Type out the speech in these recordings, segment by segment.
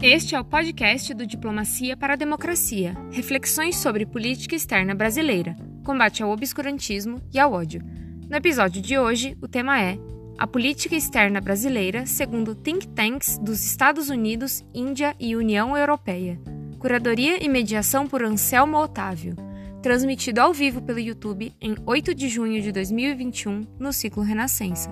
Este é o podcast do Diplomacia para a Democracia, reflexões sobre política externa brasileira, combate ao obscurantismo e ao ódio. No episódio de hoje, o tema é a política externa brasileira segundo think tanks dos Estados Unidos, Índia e União Europeia. Curadoria e mediação por Anselmo Otávio. Transmitido ao vivo pelo YouTube em 8 de junho de 2021, no ciclo Renascença.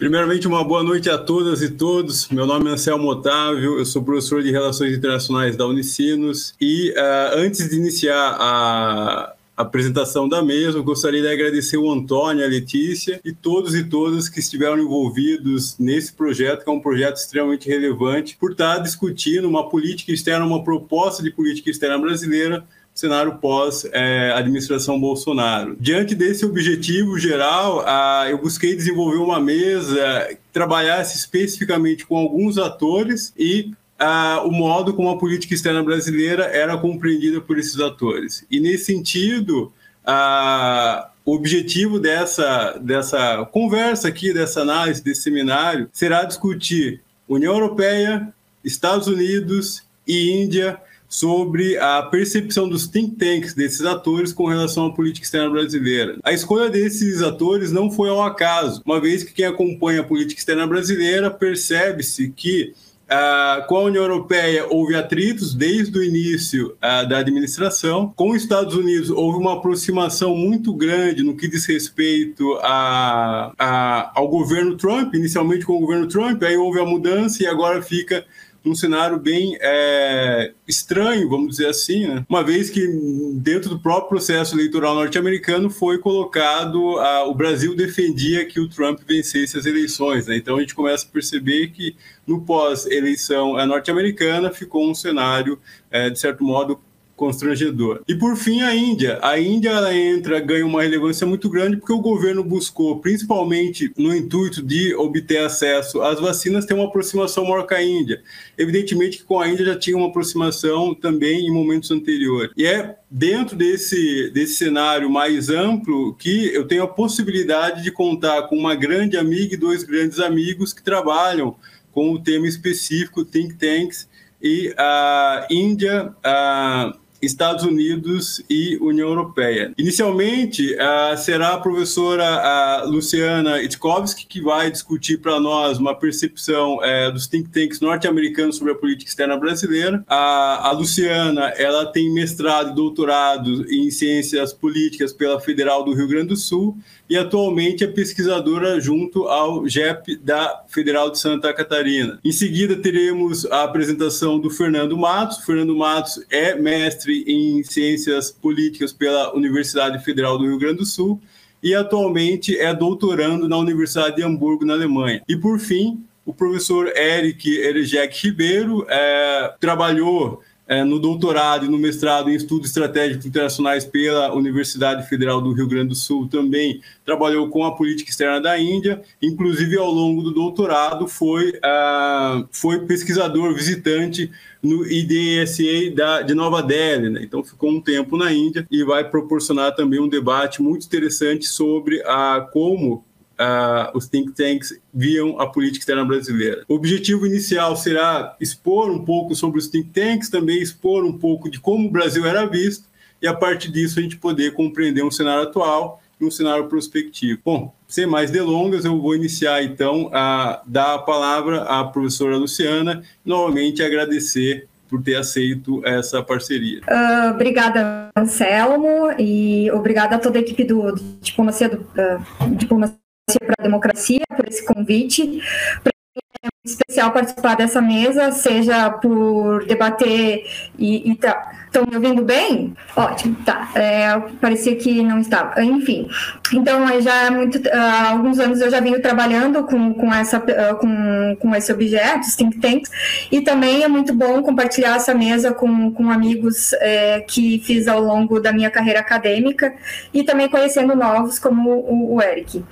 Primeiramente, uma boa noite a todas e todos. Meu nome é Anselmo Otávio, eu sou professor de Relações Internacionais da Unicinos. E uh, antes de iniciar a apresentação da mesa, gostaria de agradecer o Antônio, a Letícia e todos e todas que estiveram envolvidos nesse projeto, que é um projeto extremamente relevante, por estar discutindo uma política externa, uma proposta de política externa brasileira cenário pós-administração é, Bolsonaro. Diante desse objetivo geral, ah, eu busquei desenvolver uma mesa trabalhasse especificamente com alguns atores e ah, o modo como a política externa brasileira era compreendida por esses atores. E nesse sentido, ah, o objetivo dessa, dessa conversa aqui, dessa análise, desse seminário, será discutir União Europeia, Estados Unidos e Índia sobre a percepção dos think tanks, desses atores, com relação à política externa brasileira. A escolha desses atores não foi ao acaso, uma vez que quem acompanha a política externa brasileira percebe-se que Uh, com a União Europeia houve atritos desde o início uh, da administração. Com os Estados Unidos houve uma aproximação muito grande no que diz respeito a, a, ao governo Trump, inicialmente com o governo Trump, aí houve a mudança e agora fica num cenário bem é, estranho, vamos dizer assim, né? uma vez que dentro do próprio processo eleitoral norte-americano foi colocado, a, o Brasil defendia que o Trump vencesse as eleições, né? então a gente começa a perceber que no pós-eleição é, norte-americana ficou um cenário, é, de certo modo, constrangedor. E por fim, a Índia. A Índia ela entra, ganha uma relevância muito grande porque o governo buscou, principalmente no intuito de obter acesso às vacinas, ter uma aproximação maior com a Índia. Evidentemente que com a Índia já tinha uma aproximação também em momentos anteriores. E é dentro desse, desse cenário mais amplo que eu tenho a possibilidade de contar com uma grande amiga e dois grandes amigos que trabalham com o tema específico Think Tanks e a Índia, a Estados Unidos e União Europeia. Inicialmente, uh, será a professora uh, Luciana Itkowski que vai discutir para nós uma percepção uh, dos think tanks norte-americanos sobre a política externa brasileira. A Luciana, ela tem mestrado e doutorado em ciências políticas pela Federal do Rio Grande do Sul e atualmente é pesquisadora junto ao GEP da Federal de Santa Catarina. Em seguida, teremos a apresentação do Fernando Matos. Fernando Matos é mestre em Ciências Políticas pela Universidade Federal do Rio Grande do Sul e atualmente é doutorando na Universidade de Hamburgo, na Alemanha. E por fim, o professor Eric Erejek Ribeiro é, trabalhou é, no doutorado e no mestrado em estudos estratégicos internacionais pela Universidade Federal do Rio Grande do Sul, também trabalhou com a política externa da Índia, inclusive ao longo do doutorado foi, uh, foi pesquisador visitante no IDSA da, de Nova Delhi, né? então ficou um tempo na Índia e vai proporcionar também um debate muito interessante sobre a, como uh, os think tanks viam a política externa brasileira. O objetivo inicial será expor um pouco sobre os think tanks, também expor um pouco de como o Brasil era visto, e a partir disso a gente poder compreender um cenário atual e um cenário prospectivo. Bom, sem mais delongas, eu vou iniciar então a dar a palavra à professora Luciana, novamente agradecer por ter aceito essa parceria. Uh, obrigada, Anselmo, e obrigada a toda a equipe do, do Diplomacia, do, uh, Diplomacia para a Democracia por esse convite. Para é especial participar dessa mesa, seja por debater e, e tá, Estão me ouvindo bem? Ótimo, tá. É, parecia que não estava. Enfim, então já há muito, há alguns anos eu já venho trabalhando com, com, essa, com, com esse objeto, os think tanks, e também é muito bom compartilhar essa mesa com, com amigos é, que fiz ao longo da minha carreira acadêmica e também conhecendo novos como o, o Eric. Uh,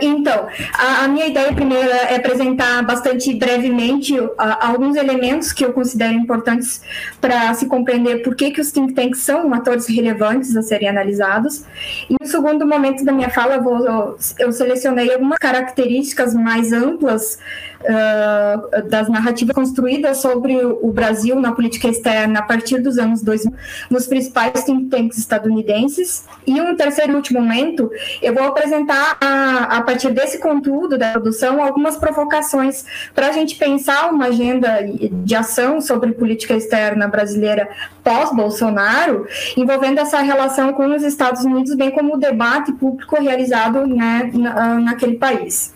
então, a, a, minha ideia primeiro é apresentar bastante brevemente uh, alguns elementos que eu considero importantes para se compreender por que, que os think tanks são atores relevantes a serem analisados. E no segundo momento da minha fala, eu, vou, eu selecionei algumas características mais amplas uh, das narrativas construídas sobre o Brasil na política externa a partir dos anos 2000, nos principais think tanks estadunidenses. E um terceiro e último momento, eu vou apresentar, a, a partir desse conteúdo da produção, algumas provocações para a gente pensar uma agenda de ação sobre política externa brasileira pós-Bolsonaro, envolvendo essa relação com os Estados Unidos, bem como o debate público realizado né, na, naquele país.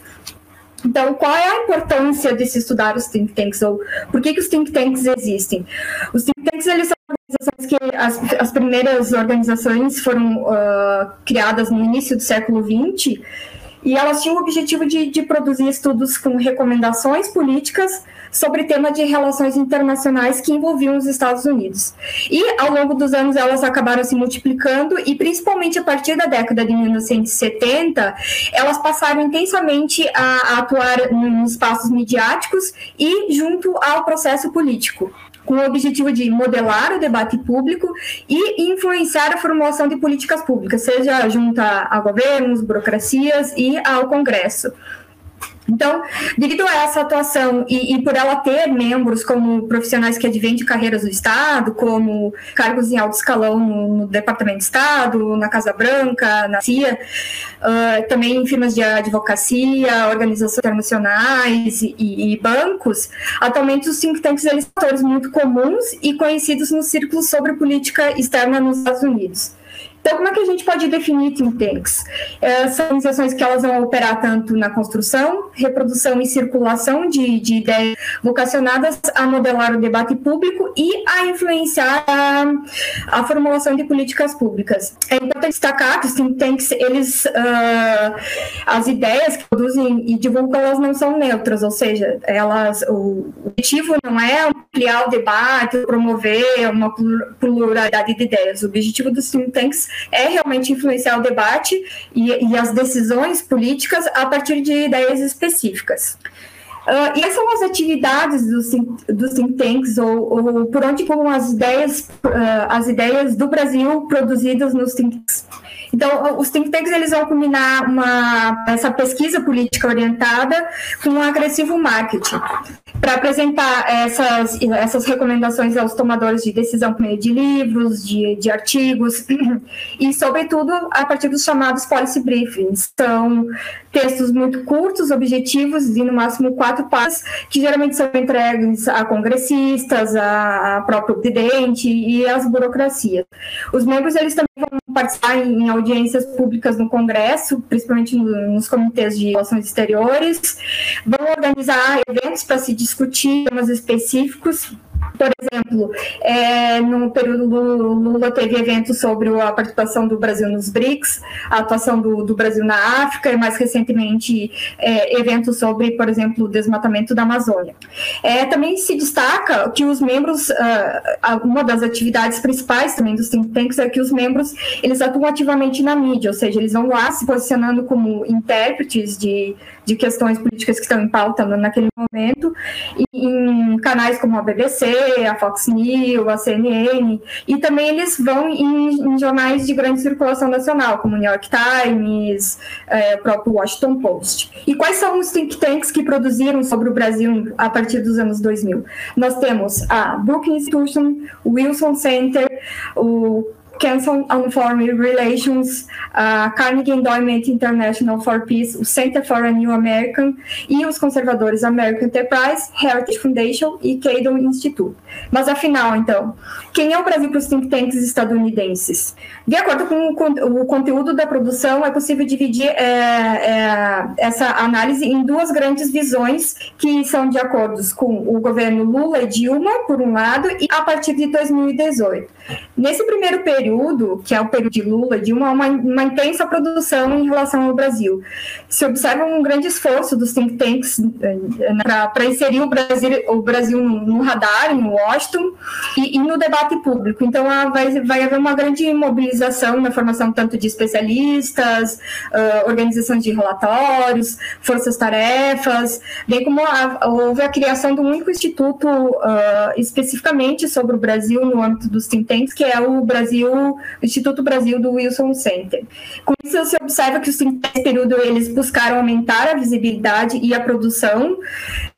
Então, qual é a importância de se estudar os think tanks ou por que, que os think tanks existem? Os think tanks eles são organizações que as, as primeiras organizações foram uh, criadas no início do século XX e elas tinham o objetivo de, de produzir estudos com recomendações políticas sobre tema de relações internacionais que envolviam os Estados Unidos. E ao longo dos anos elas acabaram se multiplicando e principalmente a partir da década de 1970 elas passaram intensamente a, a atuar em espaços midiáticos e junto ao processo político com o objetivo de modelar o debate público e influenciar a formulação de políticas públicas, seja junto a governos, burocracias e ao Congresso. Então, devido a essa atuação e, e, por ela ter membros como profissionais que advêm de carreiras do Estado, como cargos em alto escalão no, no Departamento de Estado, na Casa Branca, na CIA, uh, também em firmas de advocacia, organizações internacionais e, e, bancos, atualmente os think tanks são atores muito comuns e conhecidos nos círculos sobre política externa nos Estados Unidos. Então, como é que a gente pode definir think tanks? É, são organizações que elas vão operar tanto na construção, reprodução e circulação de, de ideias vocacionadas a modelar o debate público e a influenciar a, a formulação de políticas públicas. É importante destacar que os think tanks, eles, uh, as ideias que produzem e divulgam, elas não são neutras, ou seja, elas, o objetivo não é ampliar o debate, promover uma pluralidade de ideias. O objetivo dos think tanks é realmente influenciar o debate e, e as decisões políticas a partir de ideias específicas. Uh, e quais são as atividades dos, dos think tanks ou, ou por onde vão as ideias, uh, as ideias do Brasil produzidas nos think tanks? Então, os think tanks eles vão combinar uma, essa pesquisa política orientada com um agressivo marketing para apresentar essas, essas recomendações aos tomadores de decisão por meio de livros, de, de artigos e, sobretudo, a partir dos chamados policy briefings. São textos muito curtos, objetivos, de no máximo quatro páginas, que geralmente são entregues a congressistas, a, a próprio presidente e às burocracias. Os membros eles também vão participar em audiências públicas no Congresso, principalmente nos comitês de relações exteriores, vão organizar eventos para se discutir temas específicos por exemplo, é, no período do Lula teve eventos sobre a participação do Brasil nos BRICS, a atuação do, do Brasil na África e mais recentemente é, eventos sobre, por exemplo, o desmatamento da Amazônia. É, também se destaca que os membros, uh, uma das atividades principais também dos think tanks é que os membros eles atuam ativamente na mídia, ou seja, eles vão lá se posicionando como intérpretes de, de questões políticas que estão em pauta naquele momento, em canais como a BBC, a Fox News, a CNN, e também eles vão em, em jornais de grande circulação nacional, como o New York Times, é, o próprio Washington Post. E quais são os think tanks que produziram sobre o Brasil a partir dos anos 2000? Nós temos a Brookings Institution, o Wilson Center, o Council on Foreign Relations, a Carnegie Endowment International for Peace, o Center for a New American e os conservadores American Enterprise, Heritage Foundation e Cato Institute. Mas afinal, então, quem é o Brasil para os think tanks estadunidenses? De acordo com o, conteúdo da produção, é possível dividir é, é, essa análise em duas grandes visões que são de acordo com o governo Lula e Dilma, por um lado, e a partir de 2018. Nesse primeiro período, que é o período de Lula, de uma, uma, uma intensa produção em relação ao Brasil. Se observa um grande esforço dos think tanks eh, para inserir o Brasil, o Brasil no radar, em Washington, e, e no debate público. Então, vai, vai haver uma grande mobilização na formação tanto de especialistas, uh, organizações de relatórios, forças-tarefas, bem como a, houve a criação de um único instituto uh, especificamente sobre o Brasil no âmbito dos think tanks, que é o Brasil, o Instituto Brasil do Wilson Center. Com isso, se observa que tanks, período, eles buscaram aumentar a visibilidade e a produção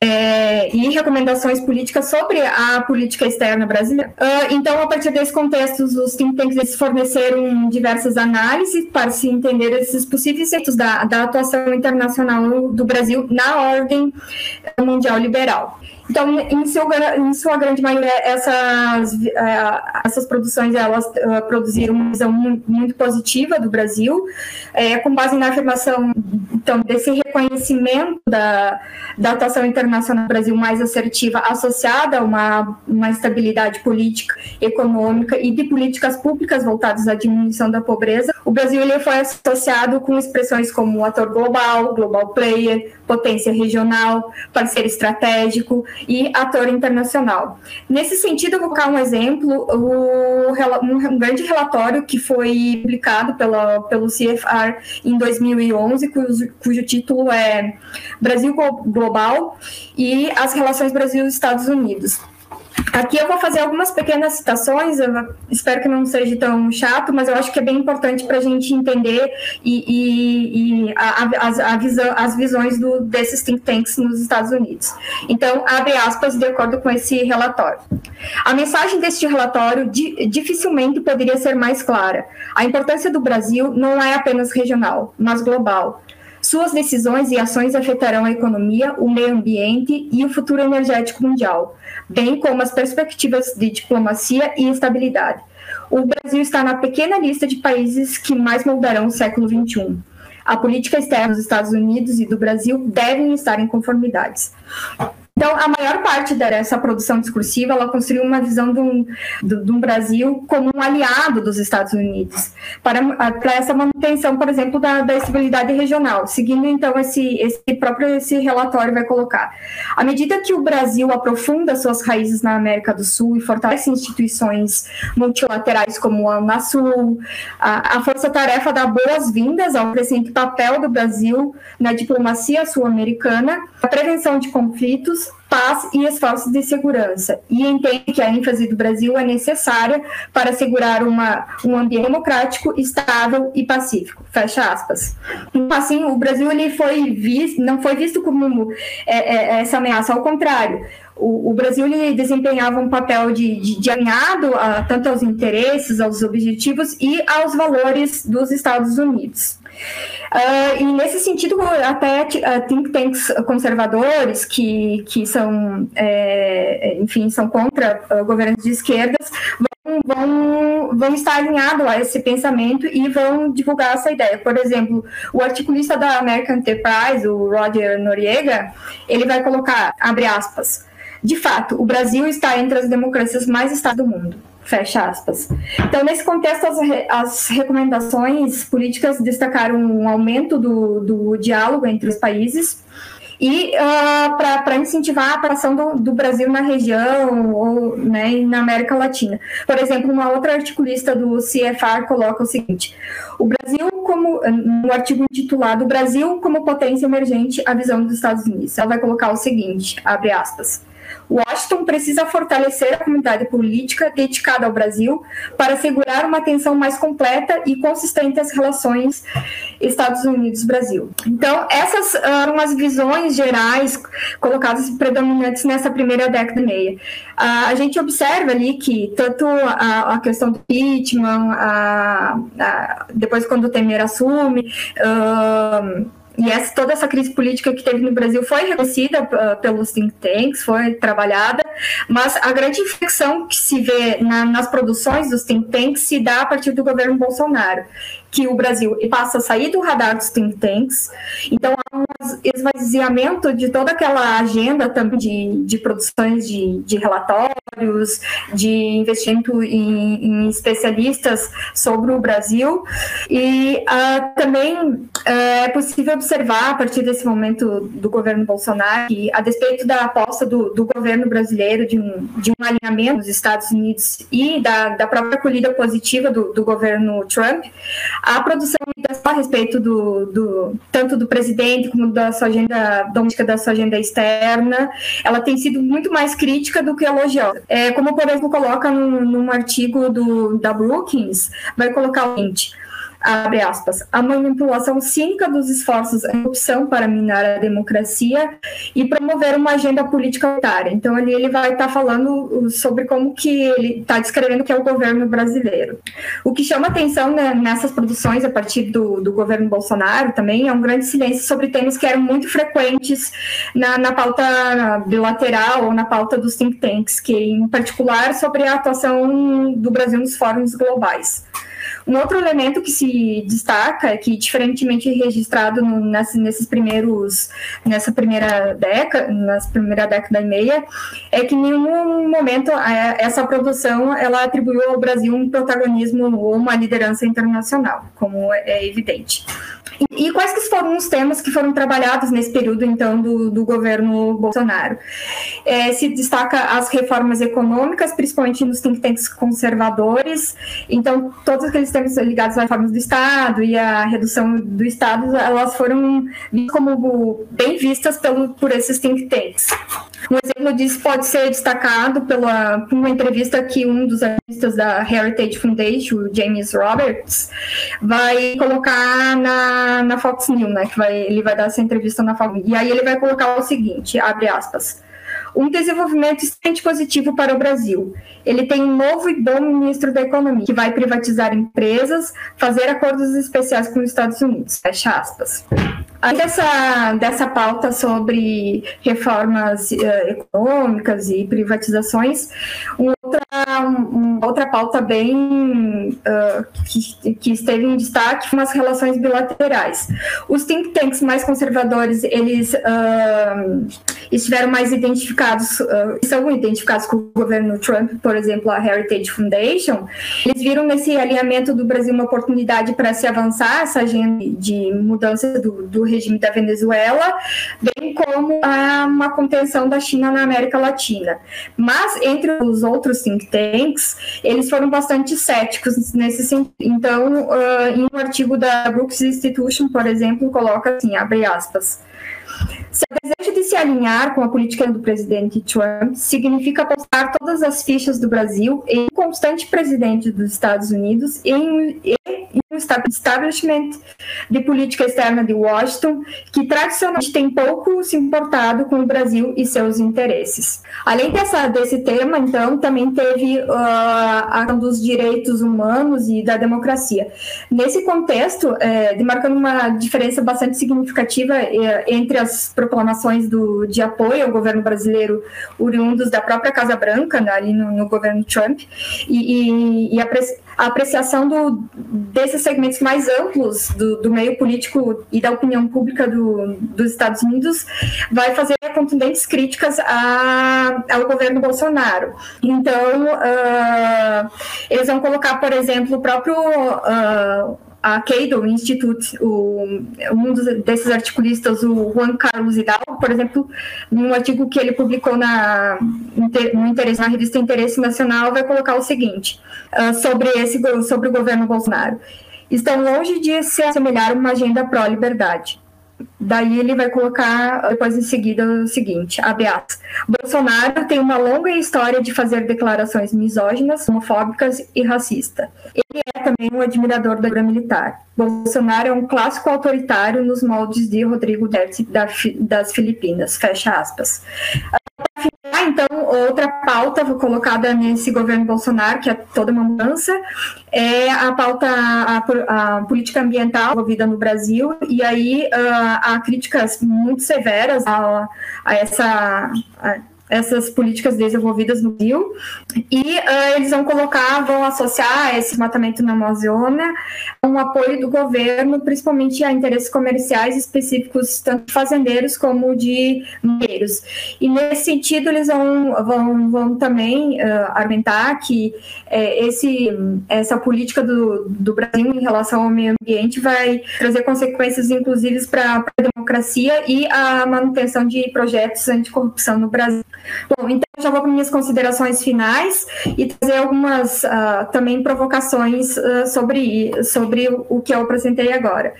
é, e recomendações políticas sobre a política externa brasileira. Uh, então, a partir desse contexto, os think tanks forneceram diversas análises para se entender esses possíveis efeitos da, da atuação internacional do Brasil na ordem mundial liberal. Então, em, em sua grande maioria, essas, uh, essas produções elas uh, produziram uma visão muito, positiva do Brasil, é, com base na afirmação então, desse reconhecimento da, da atuação internacional do Brasil mais assertiva, associada a uma, uma estabilidade política, econômica e de políticas públicas voltadas à diminuição da pobreza. O Brasil ele foi associado com expressões como ator global, global player, potência regional, parceiro estratégico e ator internacional. Nesse sentido, eu vou colocar um exemplo, o, um grande relatório que foi publicado pela, pelo CFR em 2011, cujo, cujo título é Brasil Global e as relações Brasil-Estados Unidos. Aqui eu vou fazer algumas pequenas citações, eu espero que não seja tão chato, mas eu acho que é bem importante para a gente entender e, e, e a, a, a visão, as visões do, desses think tanks nos Estados Unidos. Então, abre aspas de acordo com esse relatório. A mensagem deste relatório di, dificilmente poderia ser mais clara. A importância do Brasil não é apenas regional, mas global. Suas decisões e ações afetarão a economia, o meio ambiente e o futuro energético mundial bem como as perspectivas de diplomacia e estabilidade. O Brasil está na pequena lista de países que mais moldarão o século XXI. A política externa dos Estados Unidos e do Brasil devem estar em conformidades. Então, a maior parte dessa produção discursiva, ela construiu uma visão de um, de um Brasil como um aliado dos Estados Unidos, para, para essa manutenção, por exemplo, da, da estabilidade regional, seguindo, então, esse, esse próprio esse relatório vai colocar. À medida que o Brasil aprofunda suas raízes na América do Sul e fortalece instituições multilaterais como a Unasul, a, a força-tarefa dá boas-vindas ao crescente papel do Brasil na diplomacia sul-americana, a prevenção de conflitos, paz e esforços de segurança, e entende que a ênfase do Brasil é necessária para assegurar uma, um ambiente democrático, estável e pacífico. Fecha aspas. Então, assim, o Brasil ele foi visto, não foi visto como é, é, essa ameaça, ao contrário. O, o Brasil ele desempenhava um papel de, de, de alinhado a, tanto aos interesses, aos objetivos e aos valores dos Estados Unidos. Uh, e nesse sentido, até uh, think tanks conservadores que, que são, é, enfim, são contra uh, governos de esquerdas vão, vão, vão estar alinhados a esse pensamento e vão divulgar essa ideia. Por exemplo, o articulista da American Enterprise, o Roger Noriega, ele vai colocar, abre aspas, de fato, o Brasil está entre as democracias mais estáveis do mundo. Fecha aspas. Então, nesse contexto, as, as recomendações políticas destacaram um aumento do, do diálogo entre os países e uh, para incentivar a ação do, do, Brasil na região ou né, na América Latina. Por exemplo, uma outra articulista do CFR coloca o seguinte: o Brasil, como no artigo intitulado Brasil como potência emergente, a visão dos Estados Unidos. Ela vai colocar o seguinte: abre aspas. Washington precisa fortalecer a comunidade política dedicada ao Brasil para assegurar uma atenção mais completa e consistente às relações Estados Unidos-Brasil. Então, essas eram as visões gerais colocadas predominantes nessa primeira década e meia. a gente observa ali que tanto a, questão do impeachment, a, a, depois quando o Temer assume, e essa, toda essa crise política que teve no Brasil foi reconhecida uh, pelos think tanks, foi trabalhada, mas a grande inflexão que se vê na, nas produções dos think tanks se dá a partir do governo Bolsonaro, que o Brasil passa a sair do radar dos think tanks, então há um esvaziamento de toda aquela agenda também de, de produções de, de relatórios, de investimento em, em especialistas sobre o Brasil. E uh, também uh, é possível observar, a partir desse momento do governo Bolsonaro, que, a despeito da aposta do, do governo brasileiro de um, de um alinhamento nos Estados Unidos e da, da própria acolhida positiva do, do governo Trump, a produção a respeito do, do, tanto do presidente como da sua agenda doméstica, da sua agenda externa, ela tem sido muito mais crítica do que elogiosa. É, como, por exemplo, coloca num, num artigo do, da Brookings, vai colocar o seguinte abre aspas, a manipulação cínica dos esforços em opção para minar a democracia e promover uma agenda política autoritária. Então, ali ele vai estar tá falando sobre como que ele está descrevendo que é o governo brasileiro. O que chama atenção né, nessas produções, a partir do, do, governo Bolsonaro também, é um grande silêncio sobre temas que eram muito frequentes na, na pauta bilateral ou na pauta dos think tanks, que em particular sobre a atuação do Brasil nos fóruns globais. Um outro elemento que se destaca é que, diferentemente registrado no, nesses primeiros, nessa primeira década, nessa primeira década e meia, é que em nenhum momento essa produção ela atribuiu ao Brasil um protagonismo ou uma liderança internacional, como é evidente. E, quais que foram os temas que foram trabalhados nesse período, então, do, do governo Bolsonaro? É, se destaca as reformas econômicas, principalmente nos think tanks conservadores. Então, todos aqueles temas ligados às reformas do Estado e à redução do Estado, elas foram como bem vistas pelo, por esses think tanks. Um exemplo disso pode ser destacado pela, por uma entrevista que um dos artistas da Heritage Foundation, o James Roberts, vai colocar na, na Fox News, né? Que vai, ele vai dar essa entrevista na Fox E aí ele vai colocar o seguinte, abre aspas um desenvolvimento extremamente positivo para o Brasil. Ele tem um novo e bom ministro da Economia, que vai privatizar empresas, fazer acordos especiais com os Estados Unidos. Fecha aspas. Além dessa, dessa pauta sobre reformas uh, econômicas e privatizações, outra, outra pauta bem uh, que, que, esteve em destaque foram as relações bilaterais. Os think tanks mais conservadores, eles uh, estiveram mais identificados, são identificados com o governo Trump, por exemplo, a Heritage Foundation, eles viram nesse alinhamento do Brasil uma oportunidade para se avançar essa agenda de mudança do, do regime da Venezuela, bem como a, uma contenção da China na América Latina. Mas, entre os outros think tanks, eles foram bastante céticos nesse sentido. Então, uh, em um artigo da Brooks Institution, por exemplo, coloca assim, abre aspas, se o desejo de se alinhar com a política do presidente Trump significa apostar todas as fichas do Brasil em um constante presidente dos Estados Unidos e em, um establishment de política externa de Washington que tradicionalmente tem pouco se importado com o Brasil e seus interesses. Além dessa, desse tema, então, também teve uh, a dos direitos humanos e da democracia. Nesse contexto, é, demarcando uma diferença bastante significativa é, entre as proclamações do, de apoio ao governo brasileiro oriundos da própria Casa Branca, né, ali no, no, governo Trump, e, e, e a, apreciação do, desses segmentos mais amplos do, do, meio político e da opinião pública do, dos Estados Unidos vai fazer contundentes críticas a, ao governo Bolsonaro. Então, uh, eles vão colocar, por exemplo, o próprio. Uh, a Cato Institute, o, um desses articulistas, o Juan Carlos Hidalgo, por exemplo, num artigo que ele publicou na, no interesse, na revista Interesse Nacional, vai colocar o seguinte uh, sobre, esse, sobre o governo Bolsonaro. Estão longe de se assemelhar a uma agenda pró-liberdade. Daí ele vai colocar depois em seguida o seguinte, abre aspas. Bolsonaro tem uma longa história de fazer declarações misóginas, homofóbicas e racistas. Ele é também um admirador da guerra militar. Bolsonaro é um clássico autoritário nos moldes de Rodrigo Duterte das Filipinas, fecha aspas. Ah, então, outra pauta colocada nesse governo Bolsonaro, que é toda uma mudança, é a pauta, a, a política ambiental envolvida no Brasil, e aí uh, há críticas muito severas a, a essa. A, essas políticas desenvolvidas no Rio. E uh, eles vão colocar, vão associar esse desmatamento na Amazônia um apoio do governo, principalmente a interesses comerciais específicos, tanto de fazendeiros como de mineiros. E nesse sentido, eles vão, vão, vão também uh, argumentar que uh, esse, essa política do, do Brasil em relação ao meio ambiente vai trazer consequências, inclusive, para a democracia e a manutenção de projetos anticorrupção no Brasil. Bom, então já vou para minhas considerações finais e trazer algumas uh, também provocações uh, sobre, sobre o que eu apresentei agora.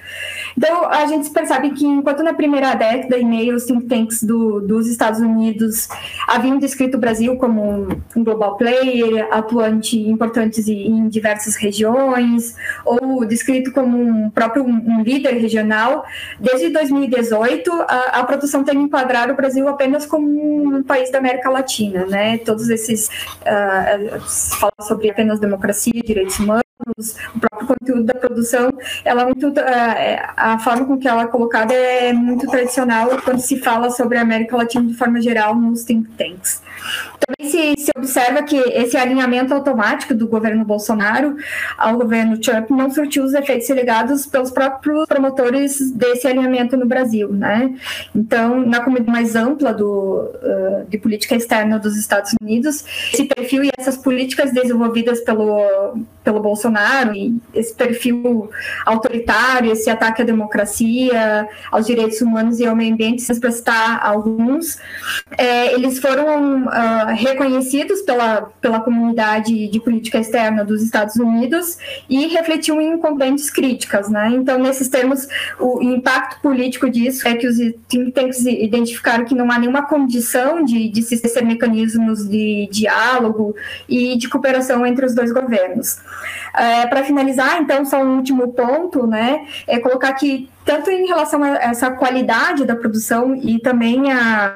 Então, a gente percebe que enquanto na primeira década e meia os think tanks do, dos Estados Unidos haviam descrito o Brasil como um global player, atuante importante em diversas regiões, ou descrito como um próprio um líder regional, desde 2018 a, a produção tem enquadrado o Brasil apenas como um país da América Latina, né? Todos esses uh, falam sobre apenas democracia, direitos humanos, o próprio conteúdo da produção, ela é muito uh, a forma com que ela é colocada é muito tradicional quando se fala sobre a América Latina de forma geral nos think tanks. Também se, se observa que esse alinhamento automático do governo Bolsonaro ao governo Trump não surtiu os efeitos legados pelos próprios promotores desse alinhamento no Brasil, né? Então, na comunidade mais ampla do, uh, de política externa dos Estados Unidos, esse perfil e essas políticas desenvolvidas pelo, pelo Bolsonaro e esse perfil autoritário, esse ataque à democracia, aos direitos humanos e ao meio ambiente, para citar alguns, é, eles foram uh, reconhecidos pela, pela comunidade de política externa dos Estados Unidos e refletiam em incumbentes críticas. Né? Então, nesses termos, o impacto político disso é que os think tanks identificaram que não há nenhuma condição de, de se estabelecer mecanismos de diálogo e de cooperação entre os dois governos. É, Para finalizar, então, só um último ponto, né, é colocar que tanto em relação a essa qualidade da produção e também a,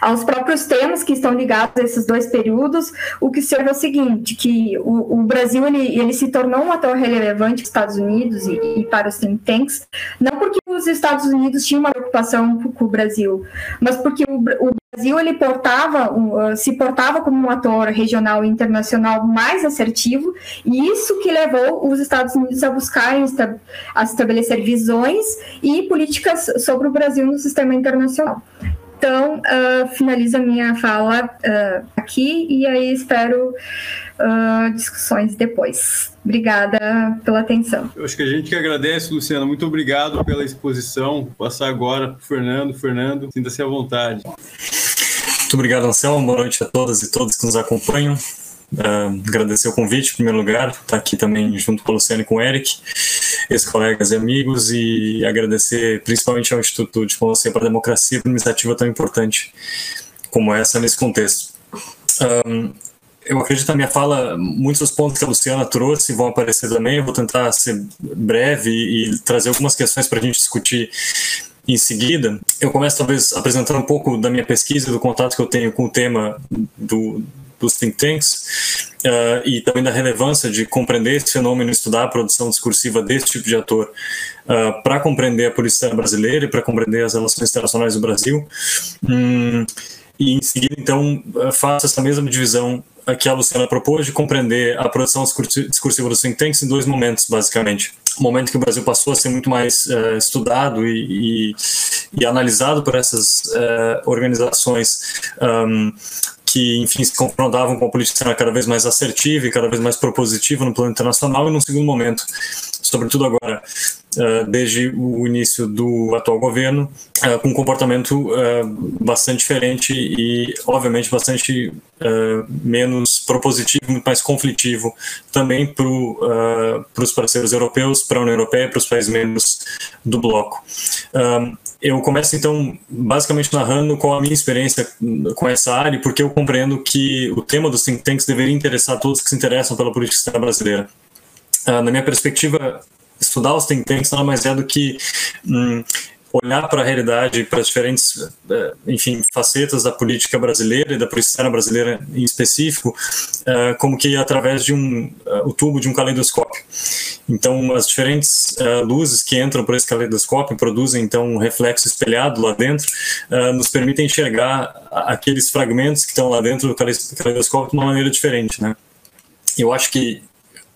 aos próprios temas que estão ligados a esses dois períodos, o que serve é o seguinte, que o, o Brasil ele, ele se tornou um ator relevante para os Estados Unidos e, e, para os think tanks, não porque os Estados Unidos tinham uma preocupação com o Brasil, mas porque o, o Brasil ele portava, se portava como um ator regional e internacional mais assertivo, e isso que levou os Estados Unidos a buscar a estabelecer visões e políticas sobre o Brasil no sistema internacional. Então, uh, finalizo a minha fala uh, aqui e aí espero uh, discussões depois. Obrigada pela atenção. Eu acho que a gente que agradece, Luciana. Muito obrigado pela exposição. Vou passar agora para o Fernando. Fernando, sinta-se à vontade. Muito obrigado, Anselmo. Boa noite a todas e todos que nos acompanham. Agradecer o convite, em primeiro lugar, estar tá aqui também junto com o Luciano e com o Eric, ex-colegas e amigos, e agradecer principalmente ao Instituto de Diplomacia para a Democracia por uma iniciativa tão importante como essa nesse contexto. Um, eu acredito na minha fala, muitos dos pontos que a Luciana trouxe vão aparecer também. Eu vou tentar ser breve e, e trazer algumas questões para a gente discutir em seguida. Eu começo, talvez, apresentando um pouco da minha pesquisa, do contato que eu tenho com o tema do, dos think tanks uh, e também da relevância de compreender esse fenômeno, estudar a produção discursiva desse tipo de ator uh, para compreender a polícia brasileira e para compreender as relações internacionais do Brasil. Hum, e em seguida, então, faço essa mesma divisão que a Luciana propôs de compreender a produção discursiva dos think tanks em dois momentos, basicamente. O momento que o Brasil passou a ser muito mais uh, estudado e, e, e, analisado por essas uh, organizações um, que, enfim, se confrontavam com a política cada vez mais assertiva e cada vez mais propositiva no plano internacional, e num segundo momento, sobretudo agora, uh, desde o início do atual governo, uh, com um comportamento uh, bastante diferente e, obviamente, bastante menos propositivo, muito mais conflitivo também para os parceiros europeus, para a União Europeia, para os países membros do bloco. Eu começo então basicamente narrando qual a minha experiência com essa área, porque eu compreendo que o tema dos think tanks deveria interessar todos que se interessam pela política externa brasileira. Uh, na minha perspectiva, estudar os think tanks nada mais é do que hum, olhar para a realidade, para as diferentes, eh, enfim, facetas da política brasileira e da política externa brasileira em específico, eh, como que através de um eh, o tubo de um caleidoscópio. Então, as diferentes luzes que entram por esse caleidoscópio produzem então um reflexo espelhado lá dentro, nos permitem enxergar aqueles fragmentos que estão lá dentro do caleidoscópio de uma maneira diferente, né? Eu acho que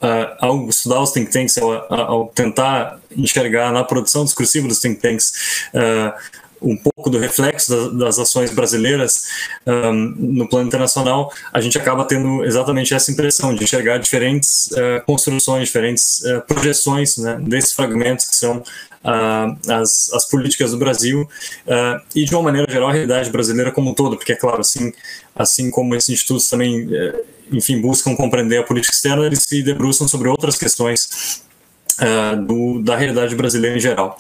uh, ao estudar os think tanks, ao, ao, tentar enxergar na produção discursiva dos think tanks. Uh, um pouco do reflexo das, ações brasileiras um, no plano internacional, a gente acaba tendo exatamente essa impressão de enxergar diferentes uh, construções, diferentes uh, projeções né, desses fragmentos que são uh, as, as políticas do Brasil e, de uma maneira geral, a realidade brasileira como um todo, porque, é claro, assim, assim como esses institutos também enfim, buscam compreender a política externa, eles se debruçam sobre outras questões Uh, do, da realidade brasileira em geral.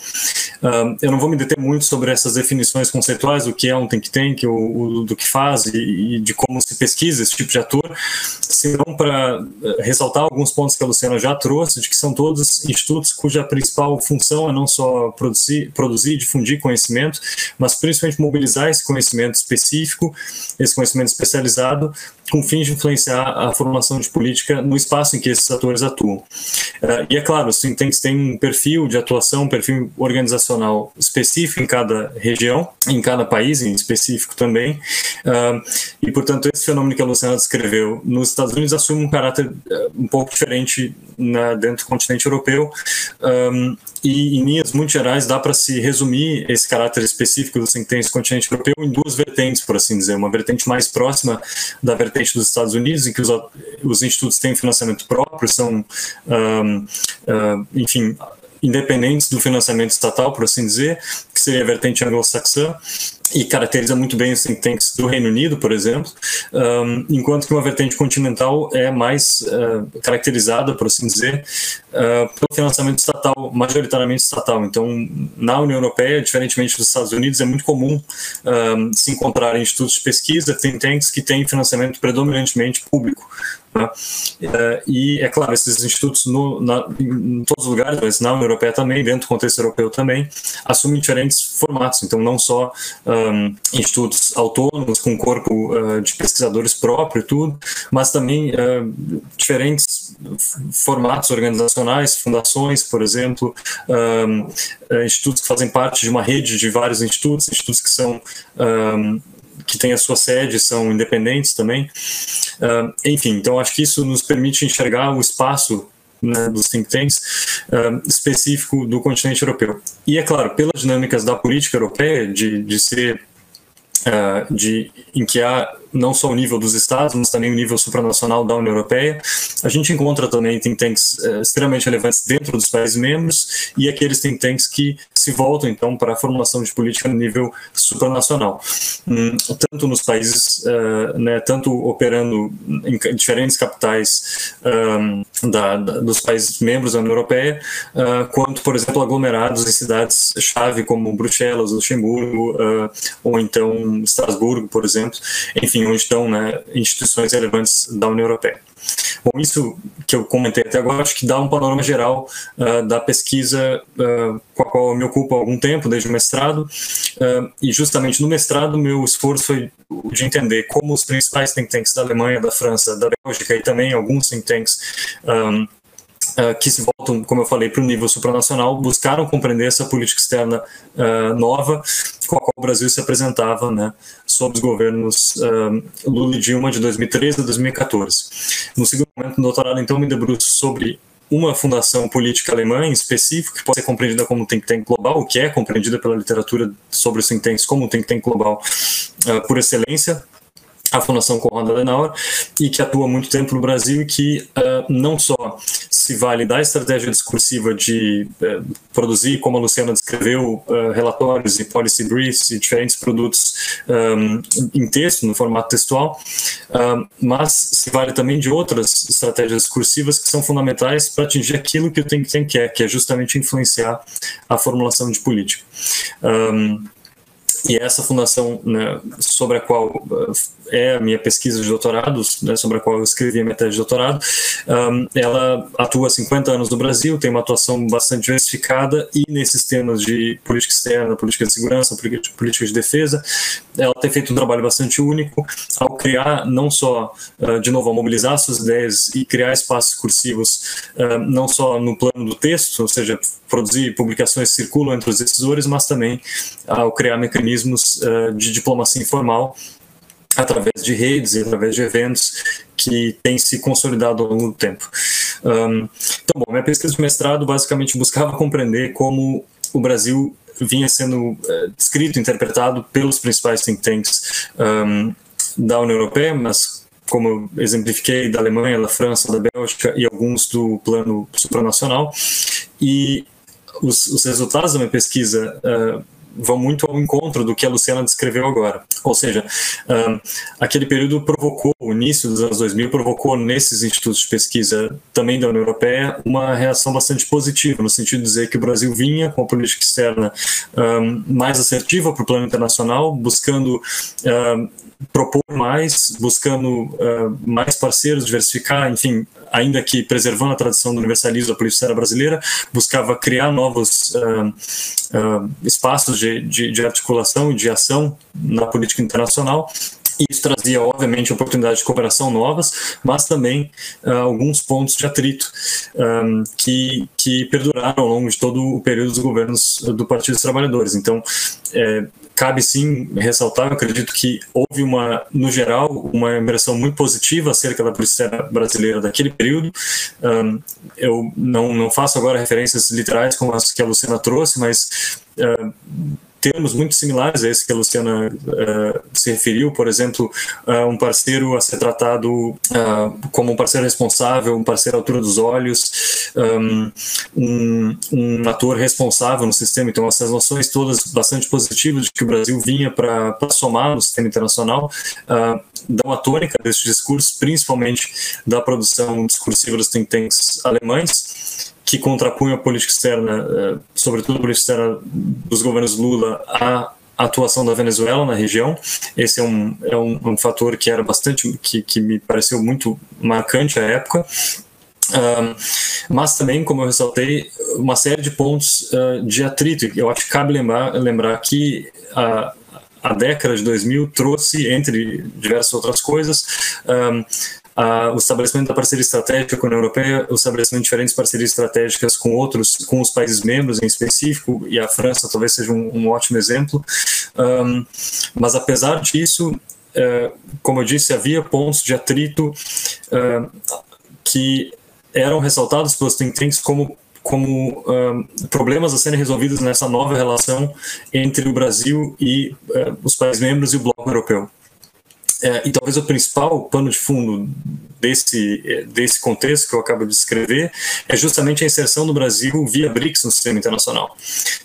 Uh, eu não vou me deter muito sobre essas definições conceituais do que é um think tank, o, o do que faz e, e, de como se pesquisa esse tipo de ator, senão para eh, ressaltar alguns pontos que a Luciana já trouxe, de que são todos institutos cuja principal função é não só produzir, produzir e difundir conhecimento, mas principalmente mobilizar esse conhecimento específico, esse conhecimento especializado, com fins de influenciar a formação de política no espaço em que esses atores atuam. Uh, e é claro, think tanks têm um perfil de atuação, um perfil organizacional específico em cada região, em cada país em específico também, uh, e portanto esse fenômeno que a Luciana descreveu nos Estados Unidos assume um caráter uh, um pouco diferente na, dentro do continente europeu, um, e em linhas muito gerais dá para se resumir esse caráter específico do do continente europeu em duas vertentes, por assim dizer, uma vertente mais próxima da vertente dos Estados Unidos, em que os, os institutos têm financiamento próprio, são, um, uh, enfim, independentes do financiamento estatal, por assim dizer, seria a vertente anglo-saxã, e caracteriza muito bem os think tanks do Reino Unido, por exemplo, um, enquanto que uma vertente continental é mais uh, caracterizada, por assim dizer, uh, pelo financiamento estatal, majoritariamente estatal. Então, na União Europeia, diferentemente dos Estados Unidos, é muito comum um, se encontrar institutos de pesquisa, think tanks que têm financiamento predominantemente público. Né? Uh, e, é claro, esses institutos no, na, em todos os lugares, mas na União Europeia também, dentro do contexto europeu também, assumem diferentes formatos. Então, não só um, institutos autônomos com corpo uh, de pesquisadores próprio e tudo, mas também uh, diferentes formatos organizacionais, fundações, por exemplo, um, institutos que fazem parte de uma rede de vários institutos, institutos que são um, que têm a sua sede, são independentes também. Uh, enfim, então acho que isso nos permite enxergar o espaço né, dos think tanks uh, específico do continente europeu. E é claro, pelas dinâmicas da política europeia, de, de ser uh, de, em que há não só o nível dos estados, mas também o nível supranacional da União Europeia. A gente encontra também think tanks uh, extremamente relevantes dentro dos países membros e aqueles think tanks que se voltam então para a formulação de política no nível supranacional, um, tanto nos países, uh, né, tanto operando em diferentes capitais um, da, da, dos países membros da União Europeia, uh, quanto, por exemplo, aglomerados em cidades-chave como Bruxelas, Luxemburgo, ou então Estrasburgo, por exemplo. Enfim, onde estão né, instituições relevantes da União Europeia. Bom, isso que eu comentei até agora, acho que dá um panorama geral uh, da pesquisa uh, com a qual eu me ocupo há algum tempo, desde o mestrado, uh, e justamente no mestrado meu esforço foi de entender como os principais think tanks da Alemanha, da França, da Bélgica e também alguns think tanks um, Uh, que se voltam, como eu falei, para o nível supranacional, buscaram compreender essa política externa uh, nova com a qual o Brasil se apresentava né, sob os governos uh, Lula e Dilma de 2013 a 2014. No segundo momento do doutorado, então, me debruço sobre uma fundação política alemã em específico, que pode ser compreendida como um think tank global, o que é compreendida pela literatura sobre os think tanks como um think tank global por excelência, a Fundação Conrad Adenauer, e que atua há muito tempo no Brasil e que uh, não só se vale da estratégia discursiva de uh, produzir, como a Luciana descreveu, uh, relatórios e policy briefs e diferentes produtos um, em texto, no formato textual, mas se vale também de outras estratégias discursivas que são fundamentais para atingir aquilo que o Think Tank quer, que é justamente influenciar a formulação de política. Um, e essa fundação né, sobre a qual é a minha pesquisa de doutorado, né, sobre a qual eu escrevi a minha tese de doutorado, um, ela atua há 50 anos no Brasil, tem uma atuação bastante diversificada e nesses temas de política externa, política de segurança, política de defesa, ela tem feito um trabalho bastante único ao criar não só, uh, de novo, ao mobilizar suas ideias e criar espaços cursivos, uh, não só no plano do texto, ou seja, produzir publicações que circulam entre os decisores, mas também ao criar mecanismos uh, de diplomacia informal através de redes e através de eventos que têm se consolidado ao longo do tempo. Um, então, bom, minha pesquisa de mestrado basicamente buscava compreender como o Brasil vinha sendo uh, descrito, interpretado pelos principais think tanks um, da União Europeia, mas como eu exemplifiquei, da Alemanha, da França, da Bélgica e alguns do plano supranacional. E os, os resultados da minha pesquisa uh, vão muito ao encontro do que a Luciana descreveu agora. Ou seja, um, aquele período provocou, o início dos anos 2000 provocou nesses institutos de pesquisa também da União Europeia uma reação bastante positiva, no sentido de dizer que o Brasil vinha com a política externa um, mais assertiva para o plano internacional, buscando um, propor mais, buscando uh, mais parceiros, diversificar, enfim, ainda que preservando a tradição do universalismo da política brasileira, buscava criar novos uh, uh, espaços de, de, de articulação e de ação na política internacional isso trazia, obviamente, oportunidades de cooperação novas, mas também uh, alguns pontos de atrito um, que, que perduraram ao longo de todo o período dos governos do Partido dos Trabalhadores. Então, é, cabe sim ressaltar, eu acredito que houve uma, no geral, uma impressão muito positiva acerca da polícia brasileira daquele período. Um, eu não, não faço agora referências literais como as que a Luciana trouxe, mas uh, termos muito similares a esse que a Luciana uh, se referiu, por exemplo, uh, um parceiro a ser tratado uh, como um parceiro responsável, um parceiro à altura dos olhos, um, um, ator responsável no sistema. Então, essas noções todas bastante positivas de que o Brasil vinha para somar no sistema internacional dão a tônica desse discurso, principalmente da produção discursiva dos think tanks alemães que contrapunha a política externa, eh, sobretudo a política externa dos governos Lula, à atuação da Venezuela na região. Esse é um, é um, um fator que era bastante, que, que me pareceu muito marcante à época. Mas também, como eu ressaltei, uma série de pontos uh, de atrito. Eu acho que cabe lembrar, lembrar que a, a década de 2000 trouxe, entre diversas outras coisas, um, o estabelecimento da parceria estratégica com a União Europeia, o estabelecimento de diferentes parcerias estratégicas com outros, com os países membros em específico, e a França talvez seja um, um ótimo exemplo. Um, mas apesar disso, uh, como eu disse, havia pontos de atrito uh, que eram ressaltados pelos think tanks como como problemas a serem resolvidos nessa nova relação entre o Brasil e uh, os países membros e o bloco europeu. É, e talvez o principal pano de fundo desse, é, desse contexto que eu acabo de descrever é justamente a inserção do Brasil via BRICS no sistema internacional.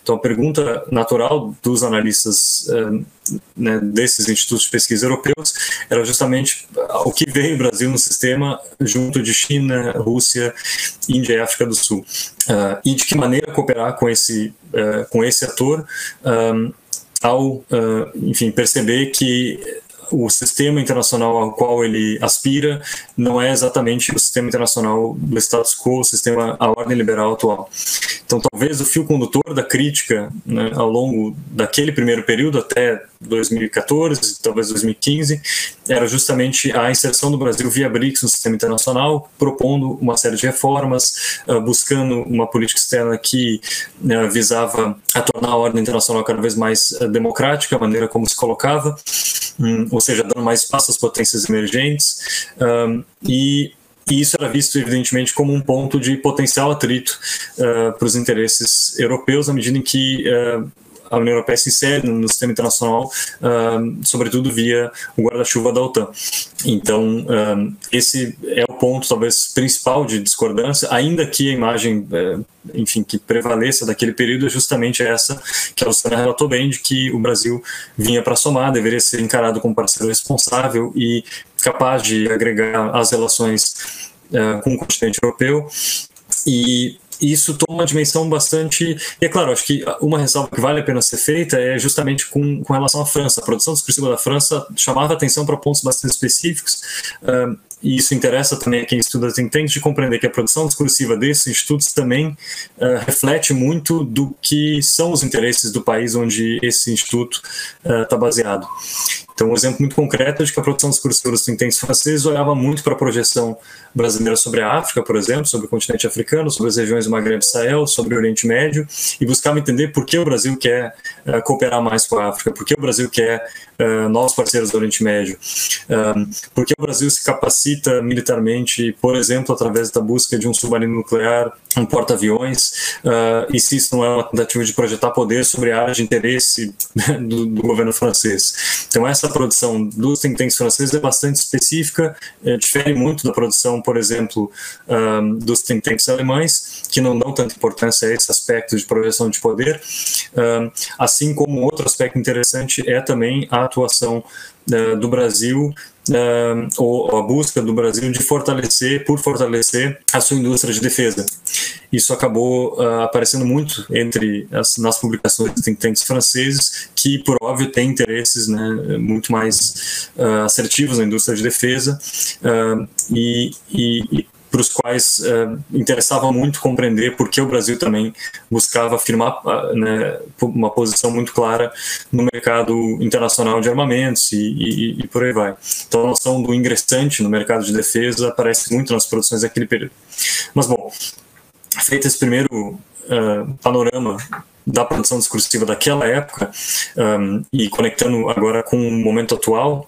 Então, a pergunta natural dos analistas é, né, desses institutos de pesquisa europeus era justamente o que veio o Brasil no sistema junto de China, Rússia, Índia e África do Sul. Uh, e de que maneira cooperar com esse, uh, com esse ator um, ao, uh, enfim, perceber que o sistema internacional ao qual ele aspira não é exatamente o sistema internacional do status quo, o sistema, a ordem liberal atual. Então, talvez o fio condutor da crítica né, ao longo daquele primeiro período até 2014, talvez 2015, era justamente a inserção do Brasil via BRICS no sistema internacional, propondo uma série de reformas, uh, buscando uma política externa que uh, visava a tornar a ordem internacional cada vez mais uh, democrática, a maneira como se colocava, um, ou seja, dando mais espaço às potências emergentes, um, e e isso era visto, evidentemente, como um ponto de potencial atrito uh, para os interesses europeus, à medida em que uh, a União Europeia se insere no sistema internacional, sobretudo via o guarda-chuva da OTAN. Então, esse é o ponto, talvez, principal de discordância, ainda que a imagem, uh, enfim, que prevaleça daquele período é justamente essa que a Luciana relatou bem, de que o Brasil vinha para somar, deveria ser encarado como parceiro responsável e capaz de agregar as relações uh, com o continente europeu. E isso toma uma dimensão bastante. E é claro, acho que uma ressalva que vale a pena ser feita é justamente com, com relação à França. A produção discursiva da França chamava atenção para pontos bastante específicos. E isso interessa também a quem estuda think tanks, de compreender que a produção discursiva desses institutos também uh, reflete muito do que são os interesses do país onde esse instituto está uh, baseado. Então, um exemplo muito concreto é de que a produção discursiva dos think franceses olhava muito para a projeção brasileira sobre a África, por exemplo, sobre o continente africano, sobre as regiões do Maghreb Sahel, sobre o Oriente Médio, e buscava entender por que o Brasil quer uh, cooperar mais com a África, por que o Brasil quer novos parceiros do Oriente Médio, por que o Brasil se capacita militarmente, por exemplo, através da busca de um submarino nuclear, um porta-aviões, uh, e se isso não é uma tentativa de projetar poder sobre a área de interesse do, do governo francês. Então, essa produção dos think tanks franceses é bastante específica, é, difere muito da produção, por exemplo, um, dos think tanks alemães, que não dão tanta importância a esse aspecto de projeção de poder, um, assim como outro aspecto interessante é também a atuação do Brasil uh, ou a busca do Brasil de fortalecer, por fortalecer a sua indústria de defesa. Isso acabou uh, aparecendo muito entre as, nas publicações de think tanks franceses, que, por óbvio, têm interesses né, muito mais uh, assertivos na indústria de defesa e, e, para os quais uh, interessava muito compreender por que o Brasil também buscava afirmar uh, né, uma posição muito clara no mercado internacional de armamentos e, e, e, por aí vai. Então a noção do ingressante no mercado de defesa aparece muito nas produções daquele período. Mas bom, feito esse primeiro uh, panorama da produção discursiva daquela época um, e conectando agora com o momento atual,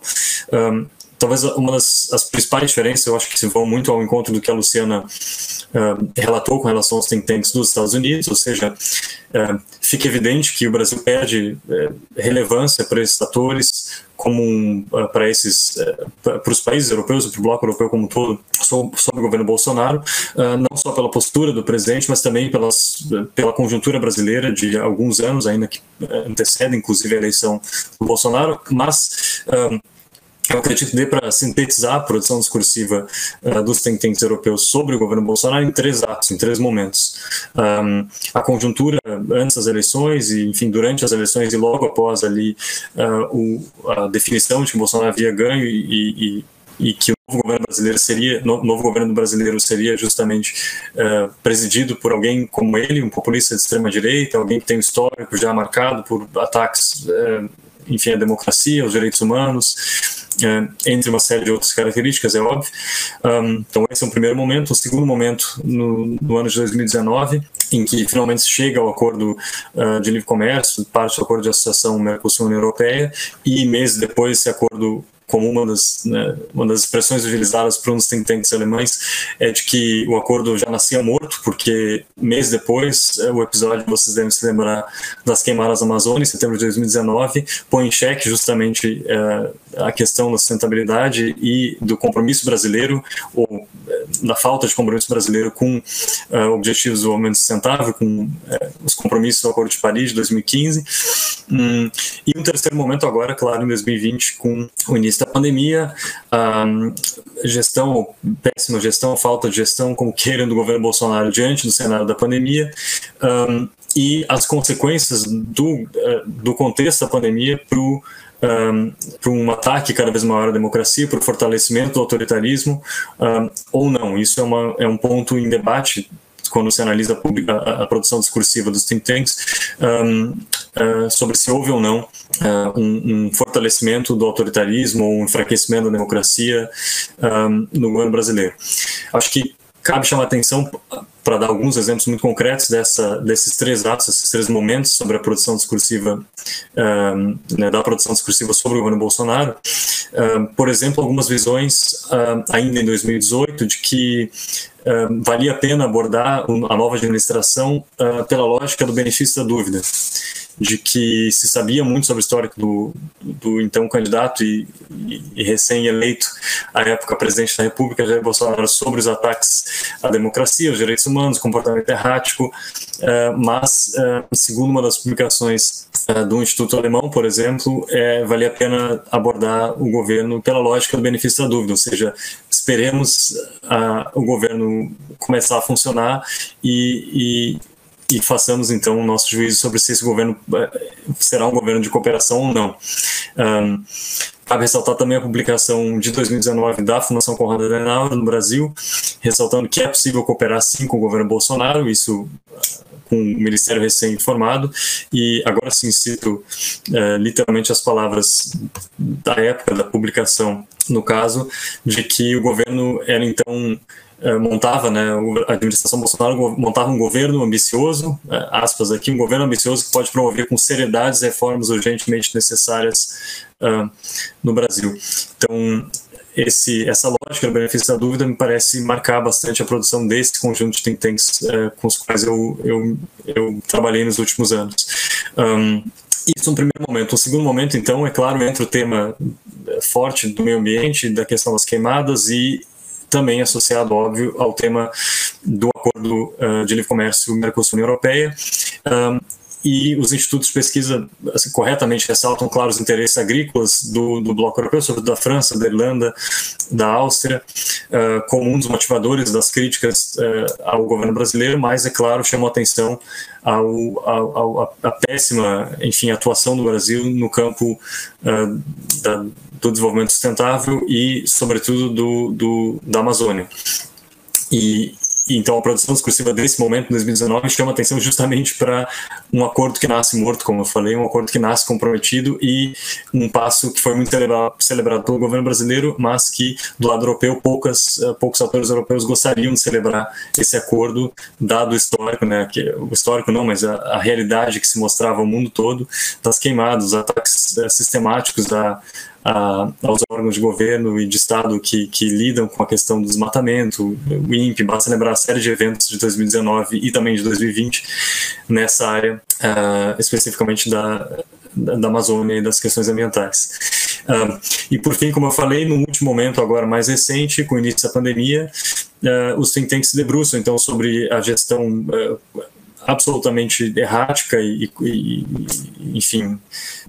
um, talvez uma das as principais diferenças, eu acho que se vão muito ao encontro do que a Luciana uh, relatou com relação aos think tanks dos Estados Unidos, ou seja, uh, fica evidente que o Brasil perde uh, relevância para esses atores, como um, para esses para os países europeus para o bloco europeu como um todo sob o governo Bolsonaro, não só pela postura do presidente, mas também pelas, pela conjuntura brasileira de alguns anos ainda que antecede, inclusive a eleição do Bolsonaro, mas eu acredito que dê para sintetizar a produção discursiva uh, dos think tanks europeus sobre o governo Bolsonaro em três atos, em três momentos. Um, a conjuntura antes das eleições e, enfim, durante as eleições e logo após ali uh, o, a definição de que Bolsonaro havia ganho e, e, e que o novo governo brasileiro seria, no, novo governo brasileiro seria justamente uh, presidido por alguém como ele, um populista de extrema direita, alguém que tem um histórico já marcado por ataques, enfim, à democracia, aos direitos humanos é, entre uma série de outras características, é óbvio. Então, esse é um primeiro momento. O segundo momento, no, no ano de 2019, em que finalmente se chega ao acordo uh, de livre comércio, parte do acordo de associação Mercosul-União Europeia, e meses depois esse acordo como uma das, né, uma das expressões utilizadas por uns think tanks alemães é de que o acordo já nascia morto, porque mês depois, é, o episódio, vocês devem se lembrar, das queimadas da Amazônia, em setembro de 2019, põe em xeque justamente é, a questão da sustentabilidade e do compromisso brasileiro, ou da falta de compromisso brasileiro com é, objetivos do aumento sustentável, com é, os compromissos do Acordo de Paris de 2015. Hum, e um terceiro momento agora, claro, em 2020, com o início da pandemia, gestão, péssima gestão, falta de gestão, como queiram, do governo Bolsonaro diante do cenário da pandemia, um, e as consequências do, uh, do contexto da pandemia para um, para um ataque cada vez maior à democracia, para o fortalecimento do autoritarismo, um, ou não. Isso é, uma, é um ponto em debate quando se analisa a, a, produção discursiva dos think tanks, um, uh, sobre se houve ou não uh, um, um, fortalecimento do autoritarismo ou um enfraquecimento da democracia no governo brasileiro. Acho que cabe chamar atenção para dar alguns exemplos muito concretos dessa, desses três atos, esses três momentos sobre a produção discursiva, um, né, da produção discursiva sobre o governo Bolsonaro. Um, por exemplo, algumas visões, um, ainda em 2018, de que valia a pena abordar a nova administração uh, pela lógica do benefício da dúvida de que se sabia muito sobre o histórico do, do então candidato e, e, e recém-eleito, à época presidente da República, Jair Bolsonaro, sobre os ataques à democracia, aos direitos humanos, comportamento errático, uh, mas, uh, segundo uma das publicações uh, do Instituto Alemão, por exemplo, é, vale a pena abordar o governo pela lógica do benefício da dúvida, ou seja, esperemos o governo começar a funcionar e, e, e, façamos então o nosso juízo sobre se esse governo será um governo de cooperação ou não. Um, Cabe ressaltar também a publicação de 2019 da Fundação Conrado Adenauer no Brasil, ressaltando que é possível cooperar sim com o governo Bolsonaro, isso com o Ministério recém-formado, e agora sim cito é, literalmente as palavras da época da publicação, no caso, de que o governo era então eh, montava, né, a administração Bolsonaro montava um governo ambicioso, eh, aspas aqui, um governo ambicioso que pode promover com seriedade as reformas urgentemente necessárias uh, no Brasil. Então, esse, essa lógica do benefício da dúvida me parece marcar bastante a produção desse conjunto de think tanks uh, com os quais eu, eu, eu, trabalhei nos últimos anos. Um, isso um primeiro momento. Um segundo momento, então, é claro, entra o tema forte do meio ambiente, da questão das queimadas e também associado, óbvio, ao tema do acordo uh, de livre comércio Mercosul-União Europeia. Um, e os institutos de pesquisa assim, corretamente ressaltam, claro, os interesses agrícolas do, do bloco europeu, sobretudo da França, da Irlanda, da Áustria, uh, como um dos motivadores das críticas uh, ao governo brasileiro, mas, é claro, chamou atenção ao, ao, ao, a péssima, enfim, atuação do Brasil no campo uh, da, do desenvolvimento sustentável e, sobretudo, do, do, da Amazônia. E, então a produção discursiva desse momento, 2019, chama atenção justamente para um acordo que nasce morto, como eu falei, um acordo que nasce comprometido e um passo que foi muito celebrado pelo governo brasileiro, mas que do lado europeu poucas, eh, poucos atores europeus gostariam de celebrar esse acordo, dado o histórico, né, que, o histórico não, mas a, a realidade que se mostrava ao mundo todo das queimadas, ataques eh, sistemáticos a, a, aos órgãos de governo e de Estado que, que lidam com a questão do desmatamento, o INPE, basta lembrar a série de eventos de 2019 e também de 2020 nessa área, uh, especificamente da, da Amazônia e das questões ambientais. Uh, e por fim, como eu falei, no último momento, agora mais recente, com o início da pandemia, uh, os think tanks se debruçam então sobre a gestão absolutamente errática e, e, enfim,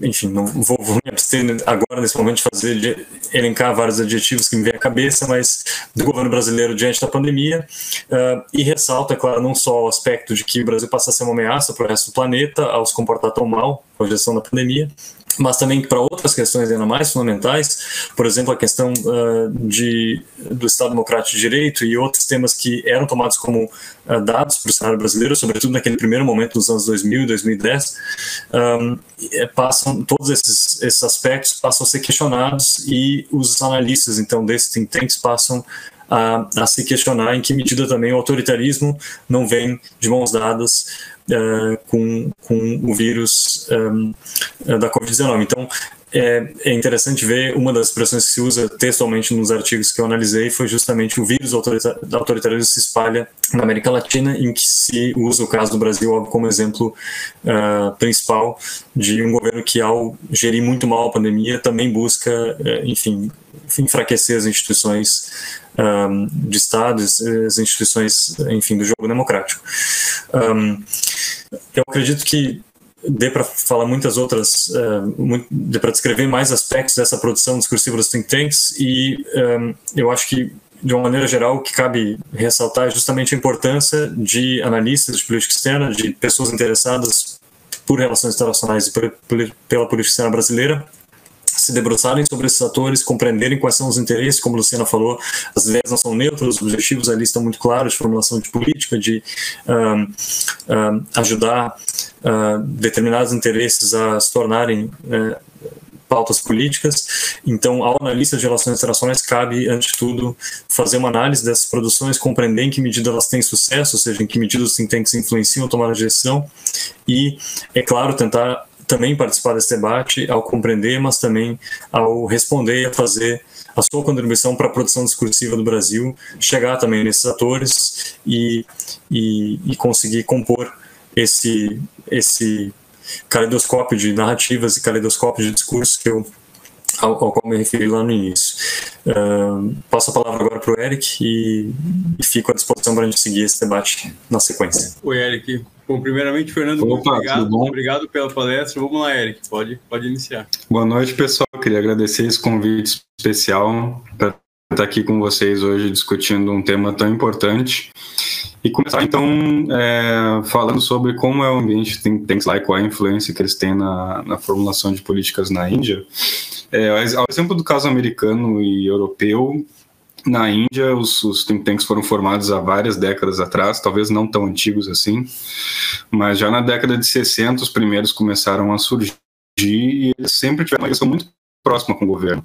enfim, não vou, vou, me abster agora nesse momento de fazer de elencar vários adjetivos que me vêm à cabeça, mas do governo brasileiro diante da pandemia uh, e ressalta, claro, não só o aspecto de que o Brasil passa a ser uma ameaça para o resto do planeta ao se comportar tão mal com a gestão da pandemia, mas também para outras questões ainda mais fundamentais, por exemplo, a questão uh, de, do Estado Democrático de Direito e outros temas que eram tomados como uh, dados para o cenário brasileiro, sobretudo naquele primeiro momento dos anos 2000 e 2010, um, é, passam, todos esses, esses aspectos passam a ser questionados e os analistas, então, desses think tanks passam a, a, se questionar em que medida também o autoritarismo não vem de mãos dadas uh, com, com o vírus eh, da Covid-19. Então, é, é, interessante ver uma das expressões que se usa textualmente nos artigos que eu analisei foi justamente o vírus do autoritarismo se espalha na América Latina, em que se usa o caso do Brasil como exemplo uh, principal de um governo que, ao gerir muito mal a pandemia, também busca, enfim, enfraquecer as instituições um, de Estado, as instituições, enfim, do jogo democrático. Um, eu acredito que dê para falar muitas outras, uh, dê para descrever mais aspectos dessa produção discursiva dos think tanks e um, eu acho que de uma maneira geral, o que cabe ressaltar é justamente a importância de analistas de política externa, de pessoas interessadas por relações internacionais e por, por, pela política externa brasileira, se debruçarem sobre esses atores, compreenderem quais são os interesses, como a Luciana falou, as ideias não são neutras, os objetivos ali estão muito claros de formulação de política, de um, um, ajudar uh, determinados interesses a se tornarem uh, pautas políticas. Então, ao analista de relações internacionais, cabe, antes de tudo, fazer uma análise dessas produções, compreender em que medida elas têm sucesso, ou seja, em que medida os think tanks influenciam a tomar a decisão e, é claro, tentar também participar desse debate, ao compreender, mas também ao responder e a fazer a sua contribuição para a produção discursiva do Brasil, chegar também nesses atores e, e, e conseguir compor esse, esse caleidoscópio de narrativas e caleidoscópio de discurso que eu, ao, ao qual me referi lá no início. Uh, passo a palavra agora para o Eric e, e, fico à disposição para a gente seguir esse debate na sequência. Oi, Eric. Bom, primeiramente, Fernando, Opa, obrigado, obrigado pela palestra. Vamos lá, Eric, pode, pode iniciar. Boa noite, pessoal. Queria agradecer esse convite especial para estar aqui com vocês hoje discutindo um tema tão importante. E começar então é, falando sobre como é o ambiente think tanks lá qual a influência que eles têm na, na formulação de políticas na Índia. É, ao exemplo do caso americano e europeu, na Índia, os, os, think tanks foram formados há várias décadas atrás, talvez não tão antigos assim, mas já na década de 60 os primeiros começaram a surgir e eles sempre tiveram uma relação muito próxima com o governo,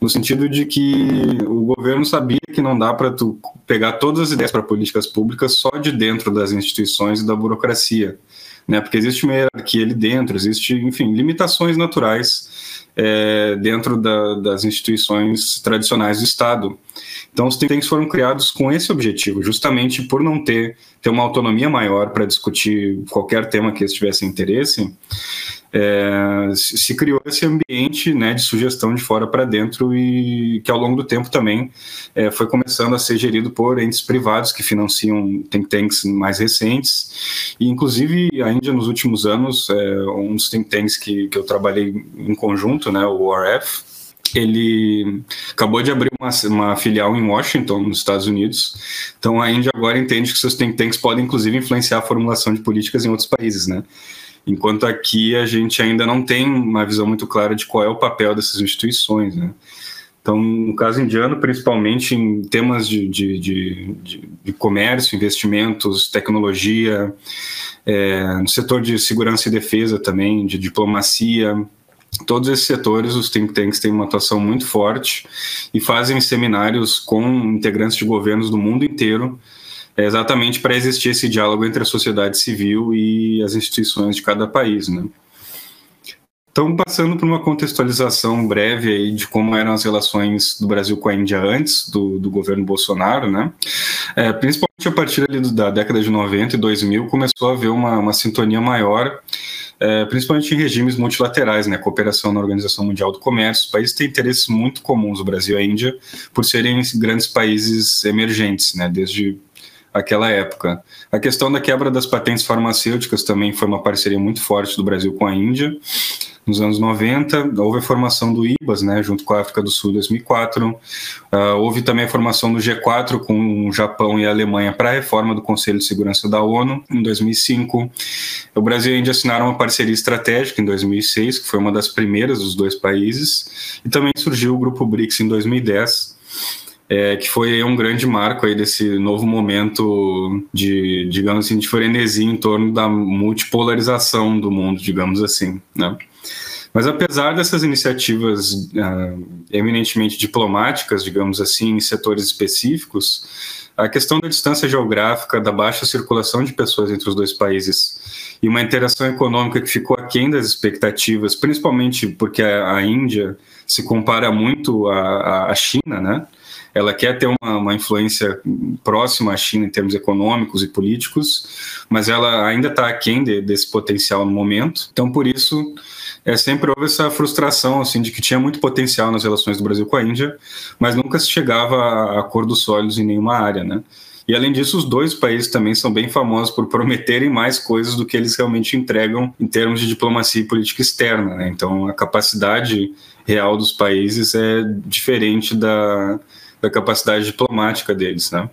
no sentido de que o governo sabia que não dá para tu pegar todas as ideias para políticas públicas só de dentro das instituições e da burocracia, né? Porque existe uma hierarquia ali dentro, existe, enfim, limitações naturais é, dentro da, das instituições tradicionais do Estado. Então, os tanks foram criados com esse objetivo, justamente por não ter, ter uma autonomia maior para discutir qualquer tema que eles tivessem interesse é, se criou esse ambiente né, de sugestão de fora para dentro e que ao longo do tempo também é, foi começando a ser gerido por entes privados que financiam think tanks mais recentes e inclusive a Índia nos últimos anos é, um dos think tanks que, que eu trabalhei em conjunto, né, o ORF, ele acabou de abrir uma, uma, filial em Washington, nos Estados Unidos. Então a Índia agora entende que seus think tanks podem inclusive influenciar a formulação de políticas em outros países, né? Enquanto aqui a gente ainda não tem uma visão muito clara de qual é o papel dessas instituições. Né? Então, no caso indiano, principalmente em temas de, de, de, de comércio, investimentos, tecnologia, é, no setor de segurança e defesa também, de diplomacia, todos esses setores, os think tanks têm uma atuação muito forte e fazem seminários com integrantes de governos do mundo inteiro é exatamente para existir esse diálogo entre a sociedade civil e as instituições de cada país, né? Então, passando por uma contextualização breve aí de como eram as relações do Brasil com a Índia antes do, do governo Bolsonaro, né? É, principalmente a partir da década de 90 e 2000, começou a haver uma, uma sintonia maior, é, principalmente em regimes multilaterais, né? Cooperação na Organização Mundial do Comércio. Os países têm interesses muito comuns, o Brasil e a Índia, por serem grandes países emergentes, né? Desde aquela época. A questão da quebra das patentes farmacêuticas também foi uma parceria muito forte do Brasil com a Índia. Nos anos 90, houve a formação do IBAS, né, junto com a África do Sul em 2004. Uh, ah, houve também a formação do G4 com o Japão e a Alemanha para a reforma do Conselho de Segurança da ONU em 2005. O Brasil e a Índia assinaram uma parceria estratégica em 2006, que foi uma das primeiras dos dois países. E também surgiu o Grupo BRICS em 2010 é, que foi um grande marco aí desse novo momento de, digamos assim, de frenesia em torno da multipolarização do mundo, digamos assim, né? Mas apesar dessas iniciativas uh, eminentemente diplomáticas, digamos assim, em setores específicos, a questão da distância geográfica, da baixa circulação de pessoas entre os dois países e uma interação econômica que ficou aquém das expectativas, principalmente porque a, a Índia se compara muito à, à China, né? Ela quer ter uma, uma, influência próxima à China em termos econômicos e políticos, mas ela ainda está aquém de, desse potencial no momento. Então, por isso, é, sempre houve essa frustração assim, de que tinha muito potencial nas relações do Brasil com a Índia, mas nunca se chegava a acordos sólidos em nenhuma área. Né? E além disso, os dois países também são bem famosos por prometerem mais coisas do que eles realmente entregam em termos de diplomacia e política externa. Né? Então, a capacidade real dos países é diferente da, da capacidade diplomática deles. Né?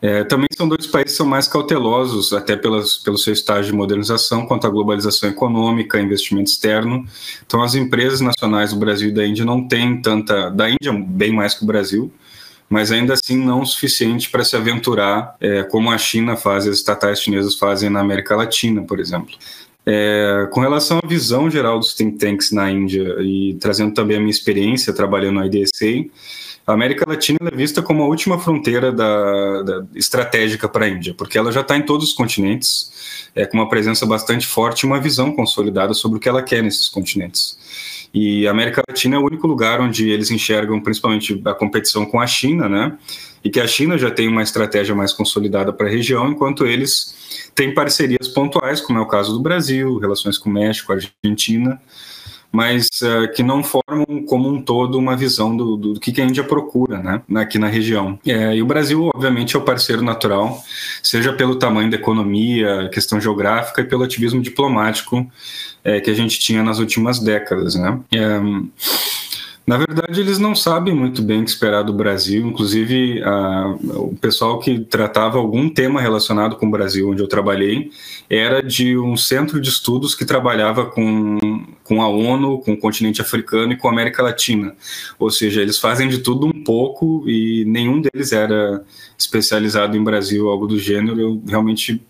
É, também são dois países que são mais cautelosos, até pelas, pelo seu estágio de modernização, quanto à globalização econômica, investimento externo. Então, as empresas nacionais do Brasil e da Índia não têm tanta. da Índia, bem mais que o Brasil, mas ainda assim não o suficiente para se aventurar é, como a China faz, as estatais chinesas fazem na América Latina, por exemplo. É, com relação à visão geral dos think tanks na Índia e trazendo também a minha experiência trabalhando na IDSA, a América Latina é vista como a última fronteira da, da estratégica para a Índia, porque ela já está em todos os continentes, é, com uma presença bastante forte e uma visão consolidada sobre o que ela quer nesses continentes. E a América Latina é o único lugar onde eles enxergam principalmente a competição com a China, né? E que a China já tem uma estratégia mais consolidada para a região, enquanto eles têm parcerias pontuais, como é o caso do Brasil, relações com o México, Argentina, mas uh, que não formam como um todo uma visão do, do, do que, a Índia procura né, aqui na região. É, e o Brasil, obviamente, é o parceiro natural, seja pelo tamanho da economia, questão geográfica e pelo ativismo diplomático é, que a gente tinha nas últimas décadas. Né? É, na verdade, eles não sabem muito bem o que esperar do Brasil. Inclusive, a, o pessoal que tratava algum tema relacionado com o Brasil, onde eu trabalhei, era de um centro de estudos que trabalhava com, com a ONU, com o continente africano e com a América Latina. Ou seja, eles fazem de tudo um pouco e nenhum deles era especializado em Brasil, algo do gênero. Eu realmente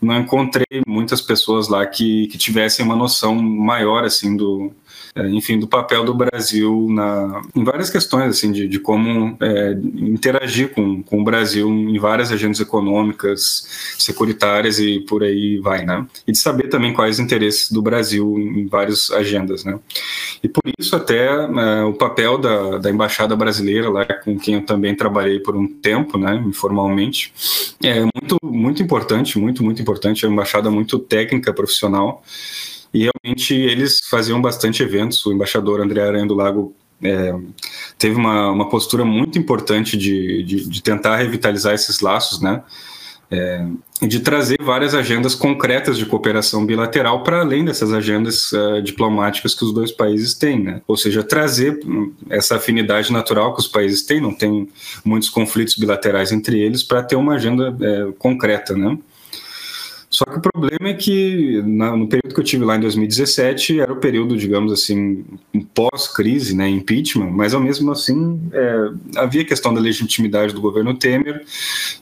não encontrei muitas pessoas lá que, que tivessem uma noção maior assim do enfim, do papel do Brasil na, em várias questões, assim, de, de como é, interagir com, com o Brasil em várias agendas econômicas, securitárias e por aí vai, né? E de saber também quais interesses do Brasil em várias agendas, né? E por isso até é, o papel da, da embaixada brasileira lá, com quem eu também trabalhei por um tempo, né, informalmente, é muito muito importante, muito muito importante, é uma embaixada muito técnica, profissional eles faziam bastante eventos. O embaixador André Aranha do Lago é, teve uma, uma postura muito importante de, de, de tentar revitalizar esses laços, né? É, de trazer várias agendas concretas de cooperação bilateral para além dessas agendas uh, diplomáticas que os dois países têm, né? Ou seja, trazer hum, essa afinidade natural que os países têm, não tem muitos conflitos bilaterais entre eles, para ter uma agenda é, concreta, né? Só que o problema é que no período que eu tive lá em 2017 era o período, digamos assim, pós-crise, né, impeachment, mas ao mesmo assim é, havia questão da legitimidade do governo Temer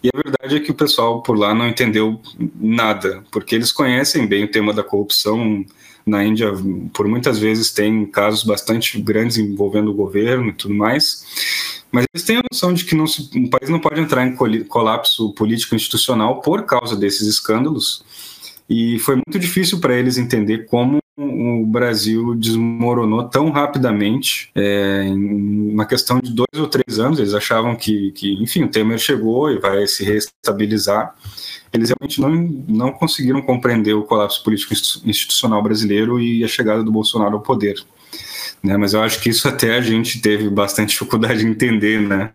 e a verdade é que o pessoal por lá não entendeu nada, porque eles conhecem bem o tema da corrupção na Índia, por muitas vezes tem casos bastante grandes envolvendo o governo e tudo mais. Mas eles têm a noção de que não se, um país não pode entrar em colapso político institucional por causa desses escândalos. E foi muito difícil para eles entender como o Brasil desmoronou tão rapidamente é, em uma questão de dois ou três anos. Eles achavam que, que, enfim, o Temer chegou e vai se reestabilizar. Eles realmente não, não conseguiram compreender o colapso político institucional brasileiro e a chegada do Bolsonaro ao poder né? Mas eu acho que isso até a gente teve bastante dificuldade em entender, né?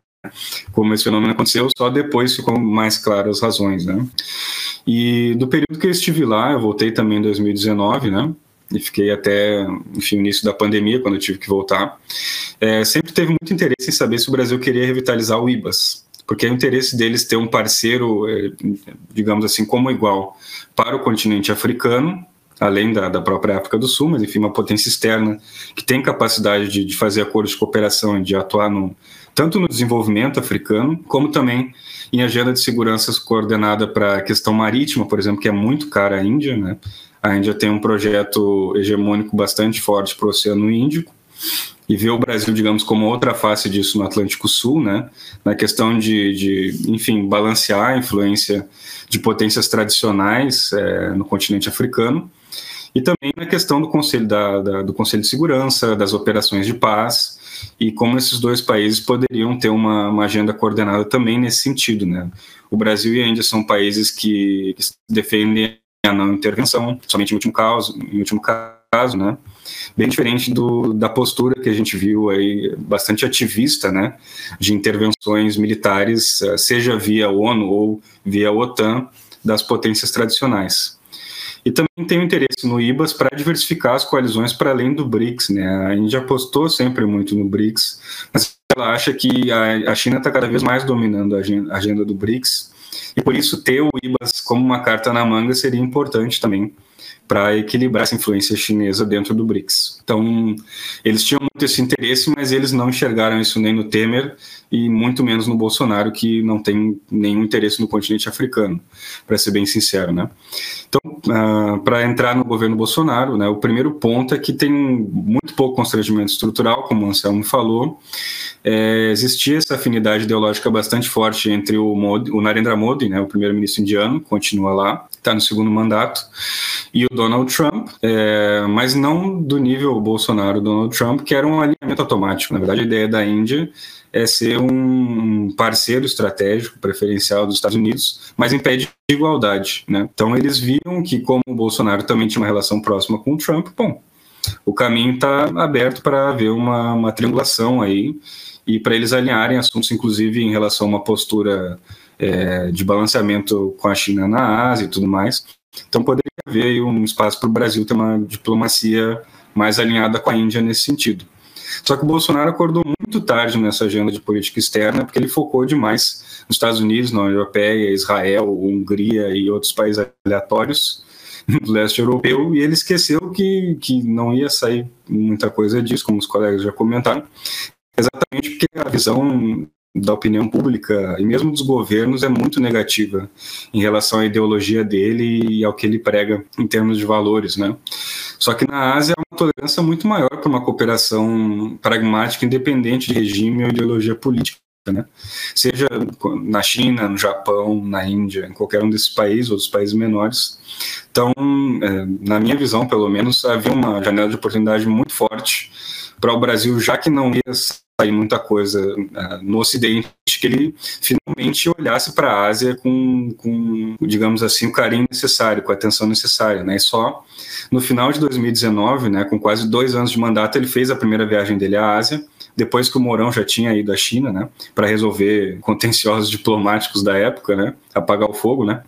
Como esse fenômeno aconteceu, só depois ficou mais claro as razões, né? E do período que eu estive lá, eu voltei também em 2019, né? E fiquei até, enfim, início da pandemia, quando eu tive que voltar. É, sempre teve muito interesse em saber se o Brasil queria revitalizar o IBAS, porque é o interesse deles ter um parceiro, é, digamos assim, como igual para o continente africano, além da, da própria África do Sul, mas enfim, uma potência externa que tem capacidade de, de fazer acordos de cooperação e de atuar no, tanto no desenvolvimento africano, como também em agenda de segurança coordenada para a questão marítima, por exemplo, que é muito cara à Índia. Né? A Índia tem um projeto hegemônico bastante forte para o Oceano Índico, e vê o Brasil, digamos, como outra face disso no Atlântico Sul, né? na questão de, de enfim, balancear a influência de potências tradicionais é, no continente africano, e também na questão do Conselho, da, da, do Conselho de Segurança, das operações de paz, e como esses dois países poderiam ter uma, uma agenda coordenada também nesse sentido. Né? O Brasil e a Índia são países que, que defendem a não intervenção, somente em último caso, em último caso, né? Bem diferente do, da postura que a gente viu aí, bastante ativista, né? De intervenções militares, eh, seja via ONU ou via OTAN, das potências tradicionais. E também tem interesse no IBAS para diversificar as coalizões para além do BRICS. Né? A Índia apostou sempre muito no BRICS, mas ela acha que a, China está cada vez mais dominando a agenda do BRICS, e por isso ter o IBAS como uma carta na manga seria importante também para equilibrar essa influência chinesa dentro do BRICS. Então, eles tinham muito esse interesse, mas eles não enxergaram isso nem no Temer e muito menos no Bolsonaro, que não tem nenhum interesse no continente africano, para ser bem sincero, né? Então, uh, ah, para entrar no governo Bolsonaro, né, o primeiro ponto é que tem muito pouco constrangimento estrutural, como o Anselmo falou. É, existia essa afinidade ideológica bastante forte entre o, Modi, o Narendra Modi, né, o primeiro-ministro indiano, continua lá, está no segundo mandato, e o Donald Trump, é, mas não do nível Bolsonaro, Donald Trump, que era um alinhamento automático. Na verdade, a ideia da Índia é ser um parceiro estratégico preferencial dos Estados Unidos, mas impede igualdade. Né? Então, eles viram que, como o Bolsonaro também tinha uma relação próxima com o Trump, bom, o caminho está aberto para haver uma, uma triangulação aí e para eles alinharem assuntos, inclusive em relação a uma postura é, de balanceamento com a China na Ásia e tudo mais. Então poderia haver um espaço para o Brasil ter uma diplomacia mais alinhada com a Índia nesse sentido. Só que o Bolsonaro acordou muito tarde nessa agenda de política externa, porque ele focou demais nos Estados Unidos, na União Europeia, Israel, Hungria e outros países aleatórios do leste europeu, e ele esqueceu que, que não ia sair muita coisa disso, como os colegas já comentaram, exatamente porque a visão da opinião pública e mesmo dos governos é muito negativa em relação à ideologia dele e ao que ele prega em termos de valores, né? Só que na Ásia há uma tolerância muito maior para uma cooperação pragmática, independente de regime ou ideologia política. Né? Seja na China, no Japão, na Índia, em qualquer um desses países ou dos países menores. Então, é, na minha visão, pelo menos, havia uma janela de oportunidade muito forte para o Brasil, já que não ia sair muita coisa uh, no Ocidente, que ele finalmente olhasse para a Ásia com, com, digamos assim, o carinho necessário, com a atenção necessária. Né? E só no final de 2019, né, com quase dois anos de mandato, ele fez a primeira viagem dele à Ásia, depois que o Mourão já tinha ido à China, né, para resolver contenciosos diplomáticos da época, né, apagar o fogo, né.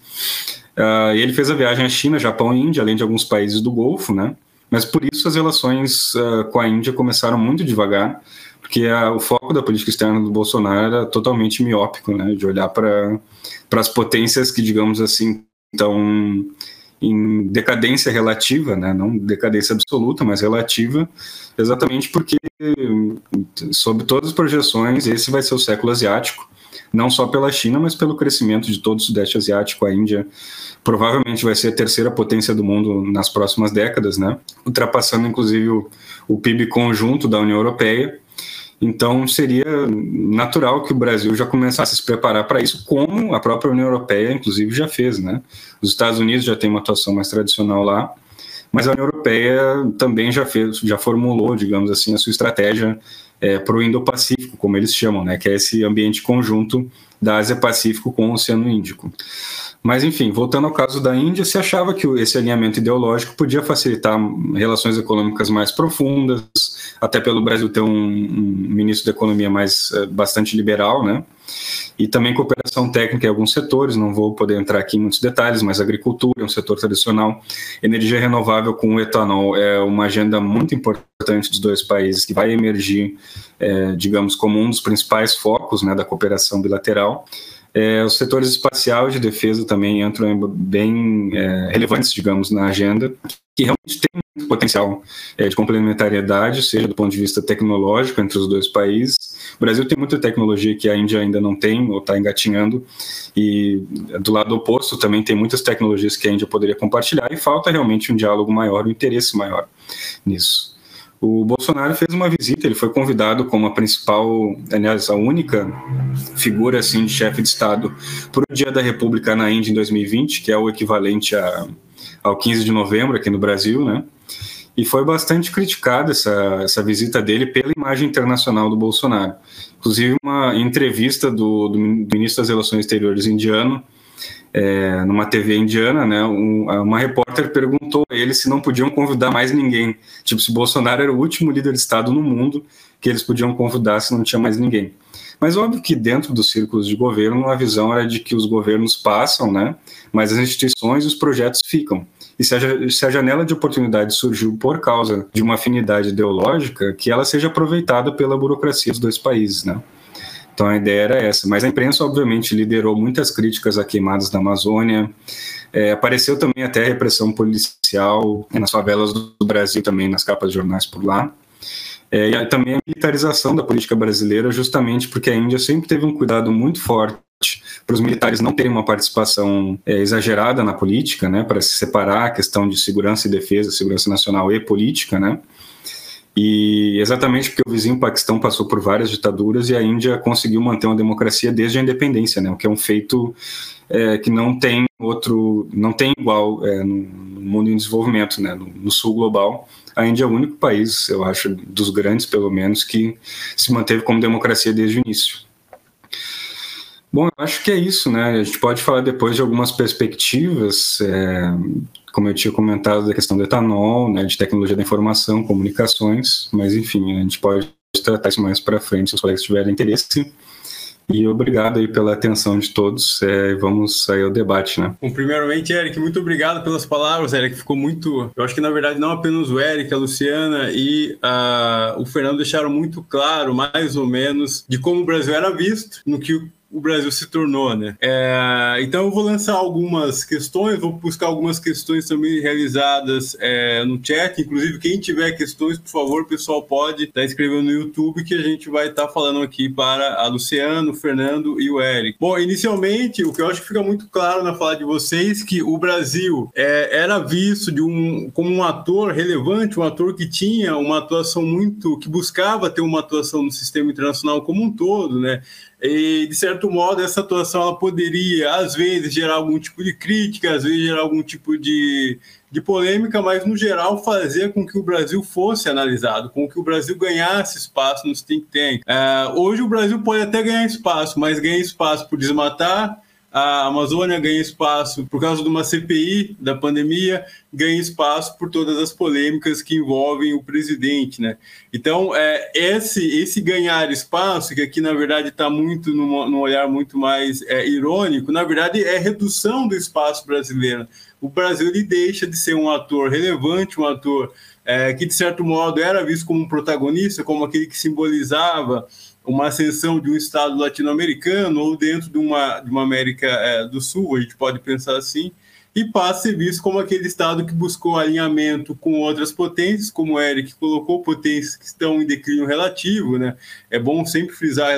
Uh, e ele fez a viagem à China, Japão e Índia, além de alguns países do Golfo, né. Mas por isso as relações uh, com a Índia começaram muito devagar, porque a, o foco da política externa do Bolsonaro era totalmente miópico, né, de olhar para as potências que, digamos assim, estão em decadência relativa, né, não decadência absoluta, mas relativa, exatamente porque, sob todas as projeções, esse vai ser o século asiático, não só pela China, mas pelo crescimento de todo o Sudeste Asiático, a Índia provavelmente vai ser a terceira potência do mundo nas próximas décadas, né, ultrapassando inclusive o, o PIB conjunto da União Europeia, então, seria natural que o Brasil já começasse a se preparar para isso, como a própria União Europeia, inclusive, já fez. Né? Os Estados Unidos já tem uma atuação mais tradicional lá, mas a União Europeia também já fez, já formulou, digamos assim, a sua estratégia é, para o Indo-Pacífico, como eles chamam, né? que é esse ambiente conjunto da Ásia-Pacífico com o Oceano Índico. Mas, enfim, voltando ao caso da Índia, se achava que esse alinhamento ideológico podia facilitar relações econômicas mais profundas, até pelo Brasil ter um, um ministro da Economia mais é, bastante liberal, né? E também cooperação técnica em alguns setores, não vou poder entrar aqui em muitos detalhes, mas agricultura é um setor tradicional, energia renovável com etanol é uma agenda muito importante dos dois países, que vai emergir, é, digamos, como um dos principais focos né, da cooperação bilateral. É, os setores espacial e de defesa também entram bem é, relevantes, digamos, na agenda, que realmente tem muito potencial é, de complementariedade, seja do ponto de vista tecnológico entre os dois países. O Brasil tem muita tecnologia que a Índia ainda não tem ou está engatinhando, e do lado oposto também tem muitas tecnologias que a Índia poderia compartilhar, e falta realmente um diálogo maior, um interesse maior nisso. O Bolsonaro fez uma visita, ele foi convidado como a principal, aliás, a única figura assim de chefe de Estado para o Dia da República na Índia em 2020, que é o equivalente a, ao 15 de novembro aqui no Brasil, né? E foi bastante criticada essa, essa visita dele pela imagem internacional do Bolsonaro. Inclusive, uma entrevista do, do ministro das Relações Exteriores indiano, é, numa TV indiana, né, um, uma repórter perguntou a ele se não podiam convidar mais ninguém. Tipo, se Bolsonaro era o último líder de Estado no mundo que eles podiam convidar se não tinha mais ninguém. Mas óbvio que dentro dos círculos de governo a visão era de que os governos passam, né, mas as instituições e os projetos ficam. E se a, se a janela de oportunidade surgiu por causa de uma afinidade ideológica, que ela seja aproveitada pela burocracia dos dois países, né. Então a ideia era essa. Mas a imprensa, obviamente, liderou muitas críticas a queimadas da Amazônia. É, apareceu também até repressão policial nas favelas do Brasil, também nas capas de jornais por lá. É, e também a militarização da política brasileira, justamente porque a Índia sempre teve um cuidado muito forte para os militares não terem uma participação é, exagerada na política, né, para se separar a questão de segurança e defesa, segurança nacional e política, né, e exatamente porque o vizinho Paquistão passou por várias ditaduras e a Índia conseguiu manter uma democracia desde a independência, né? O que é um feito é, que não tem outro, não tem igual é, no, mundo em desenvolvimento, né? No, no, sul global, a Índia é o único país, eu acho, dos grandes pelo menos, que se manteve como democracia desde o início. Bom, eu acho que é isso, né? A gente pode falar depois de algumas perspectivas, é, como eu tinha comentado, da questão do etanol, né, de tecnologia da informação, comunicações, mas enfim, a gente pode tratar isso mais para frente se os colegas tiverem interesse. E obrigado aí pela atenção de todos. É, vamos sair ao debate, né? Bom, primeiramente, Eric, muito obrigado pelas palavras, Eric. Ficou muito. Eu acho que na verdade não apenas o Eric, a Luciana e o Fernando deixaram muito claro, mais ou menos, de como o Brasil era visto, no que o Brasil se tornou, né? É, então eu vou lançar algumas questões, vou buscar algumas questões também realizadas é, no chat. Inclusive, quem tiver questões, por favor, pessoal pode estar tá escrevendo no YouTube que a gente vai estar tá falando aqui para a Luciano, o Fernando e o Eric. Bom, inicialmente, o que eu acho que fica muito claro na fala de vocês que o Brasil é, era visto de um, como um ator relevante, um ator que tinha uma atuação muito, que buscava ter uma atuação no sistema internacional como um todo, né? E, de certo modo, essa atuação ela poderia, às vezes, gerar algum tipo de crítica, às vezes, gerar algum tipo de, de polêmica, mas, no geral, fazer com que o Brasil fosse analisado, com que o Brasil ganhasse espaço nos think tanks. É, hoje, o Brasil pode até ganhar espaço, mas ganha espaço por desmatar, a Amazônia ganha espaço por causa de uma CPI da pandemia, ganha espaço por todas as polêmicas que envolvem o presidente, né? Então, é, esse, esse ganhar espaço, que aqui na verdade está muito num, olhar muito mais é, irônico, na verdade é redução do espaço brasileiro. O Brasil ele deixa de ser um ator relevante, um ator é, que de certo modo era visto como um protagonista, como aquele que simbolizava uma ascensão de um Estado latino-americano ou dentro de uma, de uma América é, do Sul, a gente pode pensar assim, e passa a ser visto como aquele Estado que buscou alinhamento com outras potências, como o Eric colocou, potências que estão em declínio relativo, né? É bom sempre frisar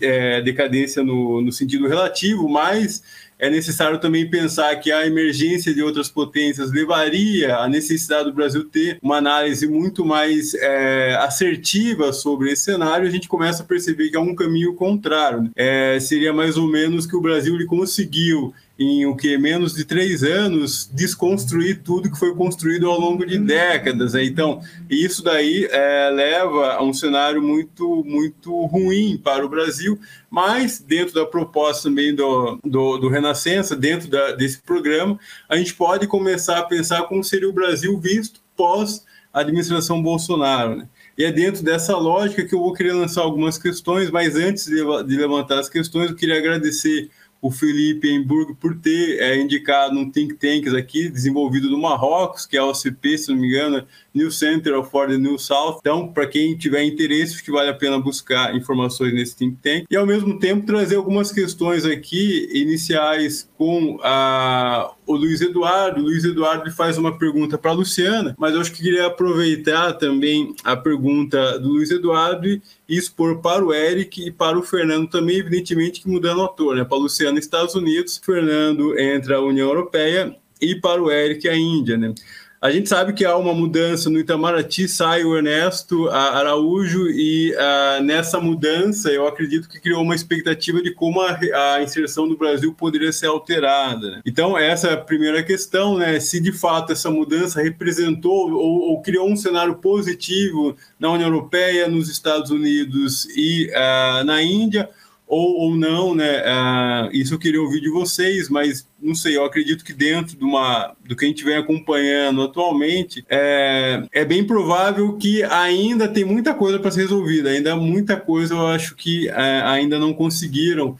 é, decadência no, no sentido relativo, mas é necessário também pensar que a emergência de outras potências levaria à necessidade do Brasil ter uma análise muito mais é, assertiva sobre esse cenário. A gente começa a perceber que é um caminho contrário. Né? É, seria mais ou menos que o Brasil ele conseguiu em o que menos de três anos desconstruir tudo que foi construído ao longo de décadas. Né? Então, isso daí é, leva a um cenário muito muito ruim para o Brasil, mas dentro da proposta também do, do, do Renascença, dentro da, desse programa, a gente pode começar a pensar como seria o Brasil visto pós administração Bolsonaro. Né? E é dentro dessa lógica que eu vou querer lançar algumas questões, mas antes de, de levantar as questões, eu queria agradecer o Felipe Emburgo por ter é, indicado um think tank aqui, desenvolvido no Marrocos, que é o OCP, se não me engano, New Center for the New South. Então, para quem tiver interesse, acho que vale a pena buscar informações nesse think tank. E, ao mesmo tempo, trazer algumas questões aqui iniciais com a, o Luiz Eduardo. O Luiz Eduardo faz uma pergunta para a Luciana, mas eu acho que queria aproveitar também a pergunta do Luiz Eduardo e expor para o Eric e para o Fernando também, evidentemente que mudando o ator, né? Para a Luciana, Estados Unidos, Fernando entra a União Europeia e para o Eric a Índia, né? A gente sabe que há uma mudança no Itamaraty, sai o Ernesto Araújo, e uh, nessa mudança eu acredito que criou uma expectativa de como a, a inserção do Brasil poderia ser alterada. Né? Então, essa é a primeira questão, né? Se de fato essa mudança representou ou, ou criou um cenário positivo na União Europeia, nos Estados Unidos e uh, na Índia ou, ou não, né? Uh, isso eu queria ouvir de vocês, mas não sei, eu acredito que dentro de uma, do que a gente vem acompanhando atualmente, é, é bem provável que ainda tem muita coisa para ser resolvida, ainda muita coisa eu acho que é, ainda não conseguiram,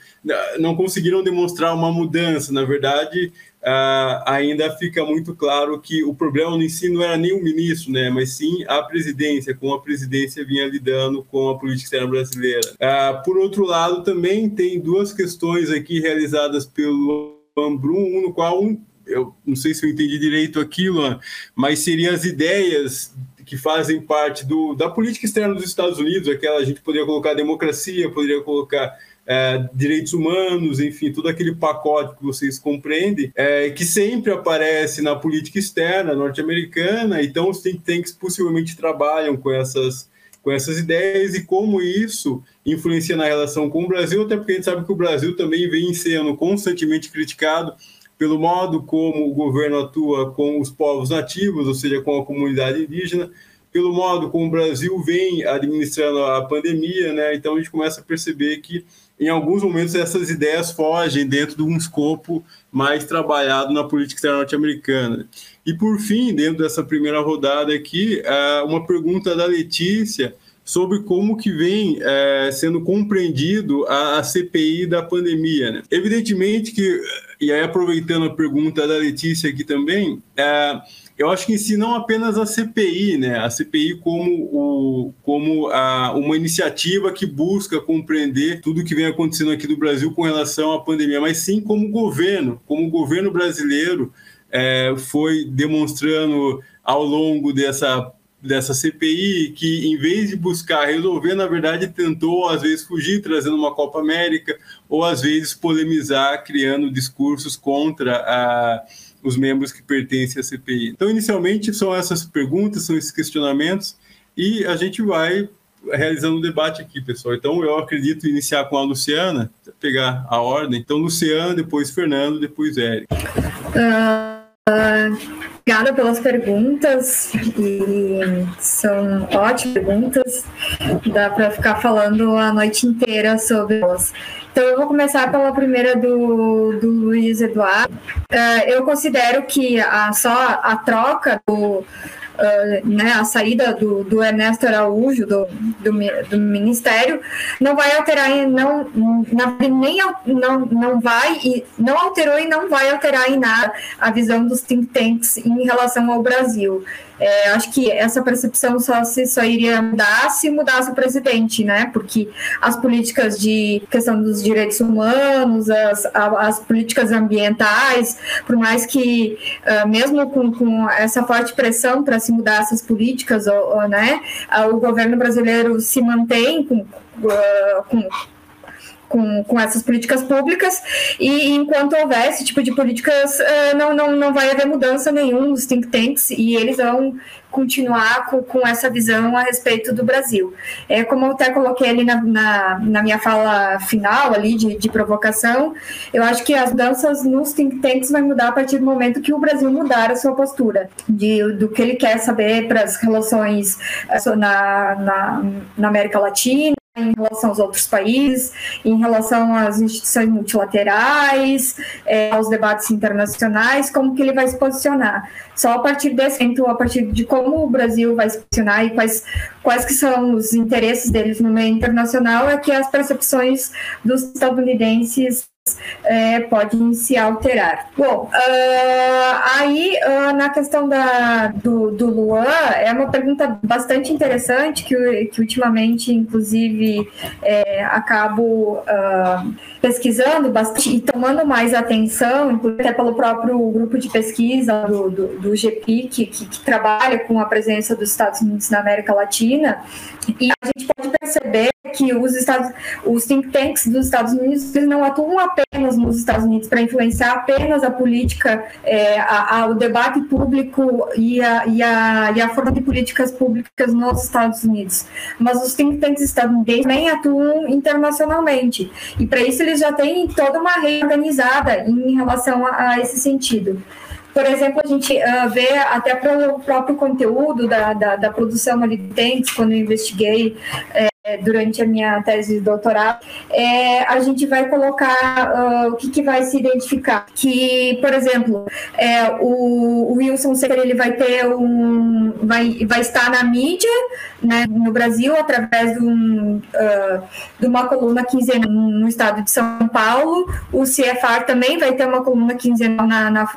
não conseguiram demonstrar uma mudança. Na verdade, Uh, ainda fica muito claro que o problema no si não era nem o ministro, né, mas sim a presidência, como a presidência vinha lidando com a política externa brasileira. Uh, por outro lado, também tem duas questões aqui realizadas pelo Ambrum, um no qual um, eu não sei se eu entendi direito aquilo, mas seriam as ideias que fazem parte do, da política externa dos Estados Unidos, aquela a gente poderia colocar democracia, poderia colocar é, direitos humanos, enfim, todo aquele pacote que vocês compreendem, é, que sempre aparece na política externa norte-americana, então os think tanks possivelmente trabalham com essas, com essas ideias e como isso influencia na relação com o Brasil, até porque a gente sabe que o Brasil também vem sendo constantemente criticado pelo modo como o governo atua com os povos nativos, ou seja, com a comunidade indígena, pelo modo como o Brasil vem administrando a pandemia, né? Então a gente começa a perceber que em alguns momentos essas ideias fogem dentro de um escopo mais trabalhado na política externa norte-americana. E por fim, dentro dessa primeira rodada aqui, é, uma pergunta da Letícia sobre como que vem é, sendo compreendido a, a, CPI da pandemia. Né? Evidentemente que, e aí aproveitando a pergunta da Letícia aqui também, é, eu acho que em si não apenas a CPI, né? A CPI como, o, como a, uma iniciativa que busca compreender tudo o que vem acontecendo aqui no Brasil com relação à pandemia, mas sim como governo, como o governo brasileiro é, foi demonstrando ao longo dessa dessa CPI que, em vez de buscar resolver, na verdade tentou, às vezes, fugir, trazendo uma Copa América, ou às vezes polemizar, criando discursos contra a os membros que pertencem à CPI. Então, inicialmente, são essas perguntas, são esses questionamentos, e a gente vai realizando um debate aqui, pessoal. Então, eu acredito iniciar com a Luciana, pegar a ordem. Então, Luciana, depois Fernando, depois Érico. Uh, uh, obrigada pelas perguntas, e são ótimas perguntas. Dá para ficar falando a noite inteira sobre elas. Então, eu vou começar pela primeira do, do Luiz Eduardo. Uh, eu considero que a, só a troca do. Uh, né, a saída do, do Ernesto Araújo do, do, do, Ministério não vai alterar, não, nem não, não vai e não alterou e não vai alterar em nada a visão dos think tanks em relação ao Brasil. É, acho que essa percepção só, se, só iria mudar se mudasse o presidente, né? Porque as políticas de questão dos direitos humanos, as, as políticas ambientais, por mais que, uh, mesmo com, com essa forte pressão para se mudar essas políticas, ou, ou, né, o governo brasileiro se mantém com, com com, com essas políticas públicas, e enquanto houver esse tipo de políticas, uh, não, não, não vai haver mudança nenhuma nos think tanks, e eles vão continuar com, com essa visão a respeito do Brasil. É, como eu até coloquei ali na, na, na minha fala final ali de, de, provocação, eu acho que as mudanças nos think tanks vai mudar a partir do momento que o Brasil mudar a sua postura, de, do que ele quer saber para as relações eh, na, na, na América Latina, em relação aos outros países, em relação às instituições multilaterais, é, aos debates internacionais, como que ele vai se posicionar. Só a partir desse então, a partir de como o Brasil vai se posicionar e quais, quais que são os interesses deles no meio internacional, é que as percepções dos estadunidenses é, podem se alterar. Bom, uh, aí uh, na questão da, do, do Luan, é uma pergunta bastante interessante que, que ultimamente, inclusive, é, acabo uh, pesquisando bastante e tomando mais atenção, até pelo próprio grupo de pesquisa do, do, do GPIC, que, que trabalha com a presença dos Estados Unidos na América Latina, e a gente pode perceber que os, Estados, os think tanks dos Estados Unidos eles não atuam apenas nos Estados Unidos para influenciar apenas a política, é, a, a, o debate público e a, e, a, e a forma de políticas públicas nos Estados Unidos, mas os think tanks estadunidenses também atuam internacionalmente e para isso eles já têm toda uma rede organizada em relação a, a esse sentido. Por exemplo, a gente uh, vê até pelo próprio conteúdo da, da, da produção ali de quando eu investiguei é, durante a minha tese de doutorado, é, a gente vai colocar uh, o que, que vai se identificar. Que, por exemplo, é, o, o Wilson Secker ele vai ter um. vai, vai estar na mídia né, no Brasil através de, um, uh, de uma coluna quinzenal no estado de São Paulo. O CFR também vai ter uma coluna quinzenal na, na,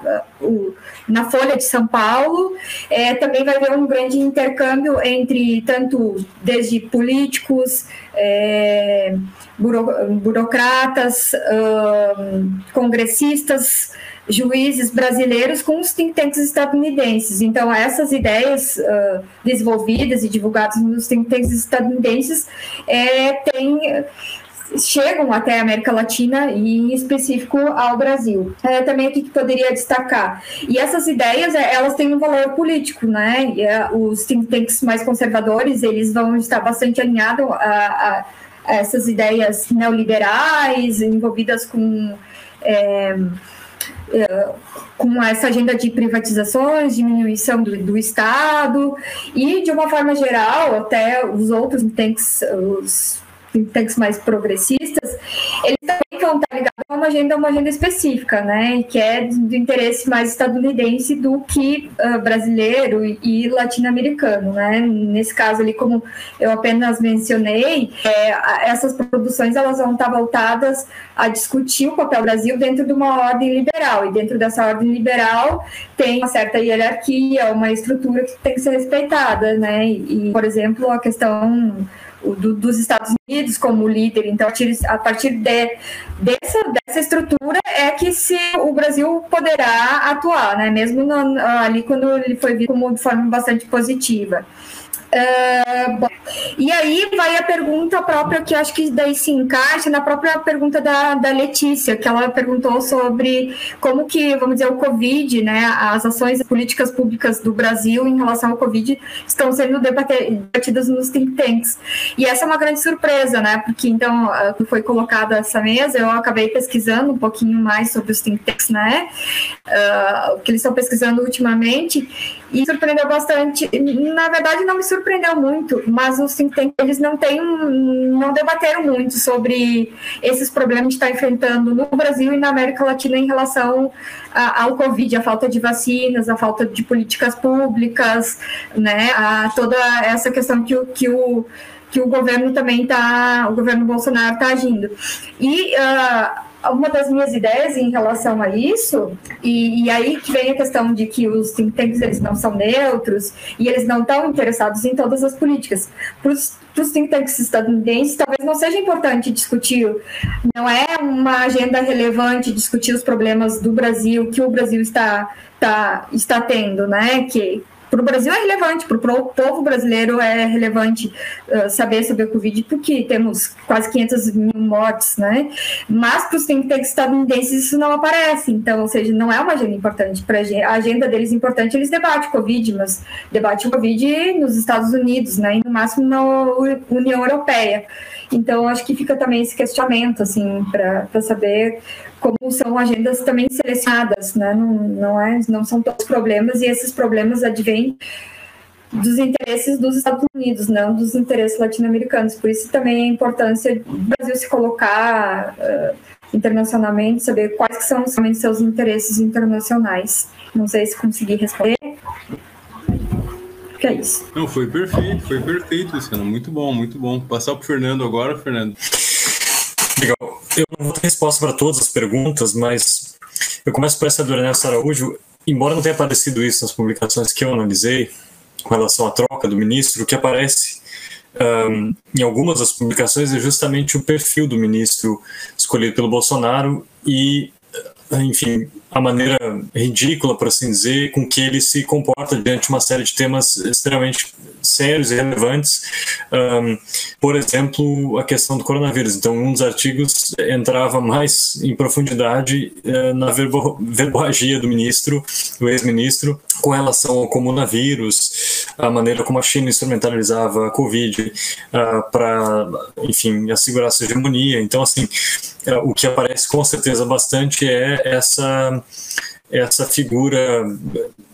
na Folha de São Paulo. É, também vai haver um grande intercâmbio entre tanto desde políticos políticos, é, buro, burocratas, congressistas, juízes brasileiros com os think tanks estadunidenses. Então, essas ideias uh, desenvolvidas e divulgadas nos think tanks estadunidenses é, têm chegam até a América Latina e em específico ao Brasil. É, também aqui que poderia destacar. E essas ideias, é, elas têm um valor político, né? É, os think tanks mais conservadores, eles vão estar bastante alinhados a, a, essas ideias neoliberais envolvidas com é, com essa agenda de privatizações, diminuição do, do, Estado e, de uma forma geral, até os outros tanks, os tanks mais progressistas, eles também vão estar ligados a uma agenda, uma agenda específica, né, que é do interesse mais estadunidense do que uh, brasileiro e, e latino-americano, né. Nesse caso ali, como eu apenas mencionei, é, essas produções elas vão estar voltadas a discutir o papel do Brasil dentro de uma ordem liberal e dentro dessa ordem liberal tem uma certa hierarquia, uma estrutura que tem que ser respeitada, né. E, por exemplo, a questão do, dos Estados Unidos como líder. Então, a partir de, dessa, dessa estrutura é que se o Brasil poderá atuar, né? mesmo no, ali quando ele foi visto como de forma bastante positiva. Uh, e aí vai a pergunta própria, que acho que daí se encaixa na própria pergunta da, da Letícia, que ela perguntou sobre como que, vamos dizer, o Covid, né, as ações políticas públicas do Brasil em relação ao Covid estão sendo debatidas nos think tanks. E essa é uma grande surpresa, né, porque então foi colocada essa mesa, eu acabei pesquisando um pouquinho mais sobre os think tanks, né, uh, o que eles estão pesquisando ultimamente, e surpreendeu bastante. Na verdade, não me surpreendeu muito, mas os think tanks, eles não têm, não debateram muito sobre esses problemas que está enfrentando no Brasil e na América Latina em relação a, ao Covid, a falta de vacinas, a falta de políticas públicas, né, a toda essa questão que o, que o que o governo também está, o governo Bolsonaro está agindo. E uh, uma das minhas ideias em relação a isso, e, e, aí que vem a questão de que os think tanks eles não são neutros e eles não estão interessados em todas as políticas. Para os think tanks estadunidenses, talvez não seja importante discutir, não é uma agenda relevante discutir os problemas do Brasil, que o Brasil está, está, está tendo, né? Que, para o Brasil é relevante, para o povo brasileiro é relevante uh, saber sobre o Covid, porque temos quase 500 mil mortes, né? Mas para os think estadunidenses isso não aparece, então, ou seja, não é uma agenda importante. Para a agenda deles importante, eles debatem Covid, mas debatem Covid nos Estados Unidos, né? E no máximo na União Europeia. Então, acho que fica também esse questionamento, assim, para saber como são agendas também selecionadas, né? Não, não, é, não são todos problemas, e esses problemas advêm dos interesses dos Estados Unidos, não dos interesses latino-americanos. Por isso também a importância do Brasil se colocar uh, internacionalmente, saber quais são os seus interesses internacionais. Não sei se consegui responder. Que é isso. Não, foi perfeito, foi perfeito, Luciano. Muito bom, muito bom. Passar para o Fernando agora, Fernando. Legal. Eu não vou ter resposta para todas as perguntas, mas eu começo por essa do Ernesto Araújo. Embora não tenha aparecido isso nas publicações que eu analisei, com relação à troca do ministro, o que aparece um, em algumas das publicações é justamente o perfil do ministro escolhido pelo Bolsonaro e, enfim, a maneira ridícula, por assim dizer, com que ele se comporta diante de uma série de temas extremamente sérios e relevantes. Um, por exemplo, a questão do coronavírus. Então, um dos artigos entrava mais em profundidade uh, na verbo verborragia do ministro, do ex-ministro, com relação ao coronavírus, a maneira como a China instrumentalizava a Covid uh, para, enfim, assegurar sua hegemonia. Então, assim, uh, o que aparece com certeza bastante é essa essa figura,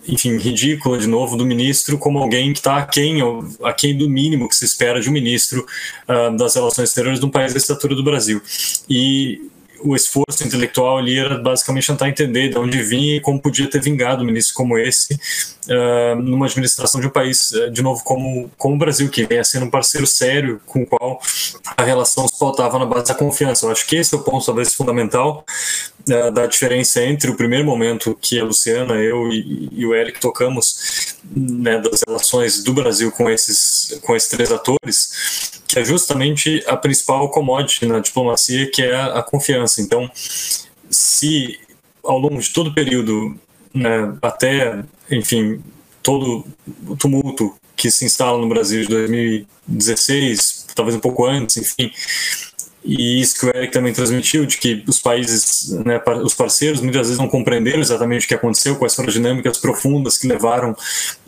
enfim, ridícula de novo do ministro como alguém que está aquém, aquém do mínimo que se espera de um ministro uh, das relações exteriores de um país da estatura do Brasil. E o esforço intelectual ali era basicamente tentar entender de onde vinha e como podia ter vingado um ministro como esse uh, numa administração de um país, uh, de novo, como, como o Brasil, que venha sendo um parceiro sério com o qual a relação se pautava na base da confiança. Eu acho que esse é o ponto, talvez, fundamental uh, da diferença entre o primeiro momento que a Luciana, eu e, e o Eric tocamos né, das relações do Brasil com esses, com esses três atores, que é justamente a principal commodity na diplomacia, que é a, confiança. Então, se ao longo de todo o período, né, até, enfim, todo o tumulto que se instala no Brasil de 2016, talvez um pouco antes, enfim, e isso que o Eric também transmitiu, de que os países, né, os parceiros, muitas vezes não compreenderam exatamente o que aconteceu, quais foram as dinâmicas profundas que levaram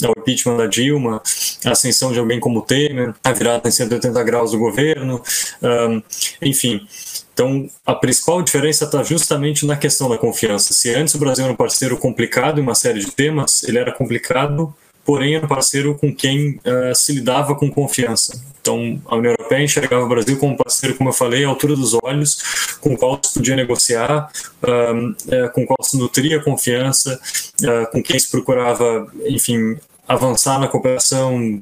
ao impeachment da Dilma, a ascensão de alguém como Temer, a virada em 180 graus do governo, um, enfim. Então, a principal diferença está justamente na questão da confiança. Se antes o Brasil era um parceiro complicado em uma série de temas, ele era complicado, porém era um parceiro com quem uh, se lidava com confiança. Então, a União Europeia enxergava o Brasil como um parceiro, como eu falei, à altura dos olhos, com o qual se podia negociar, uh, com o qual se nutria confiança, com quem se procurava, enfim, avançar na cooperação,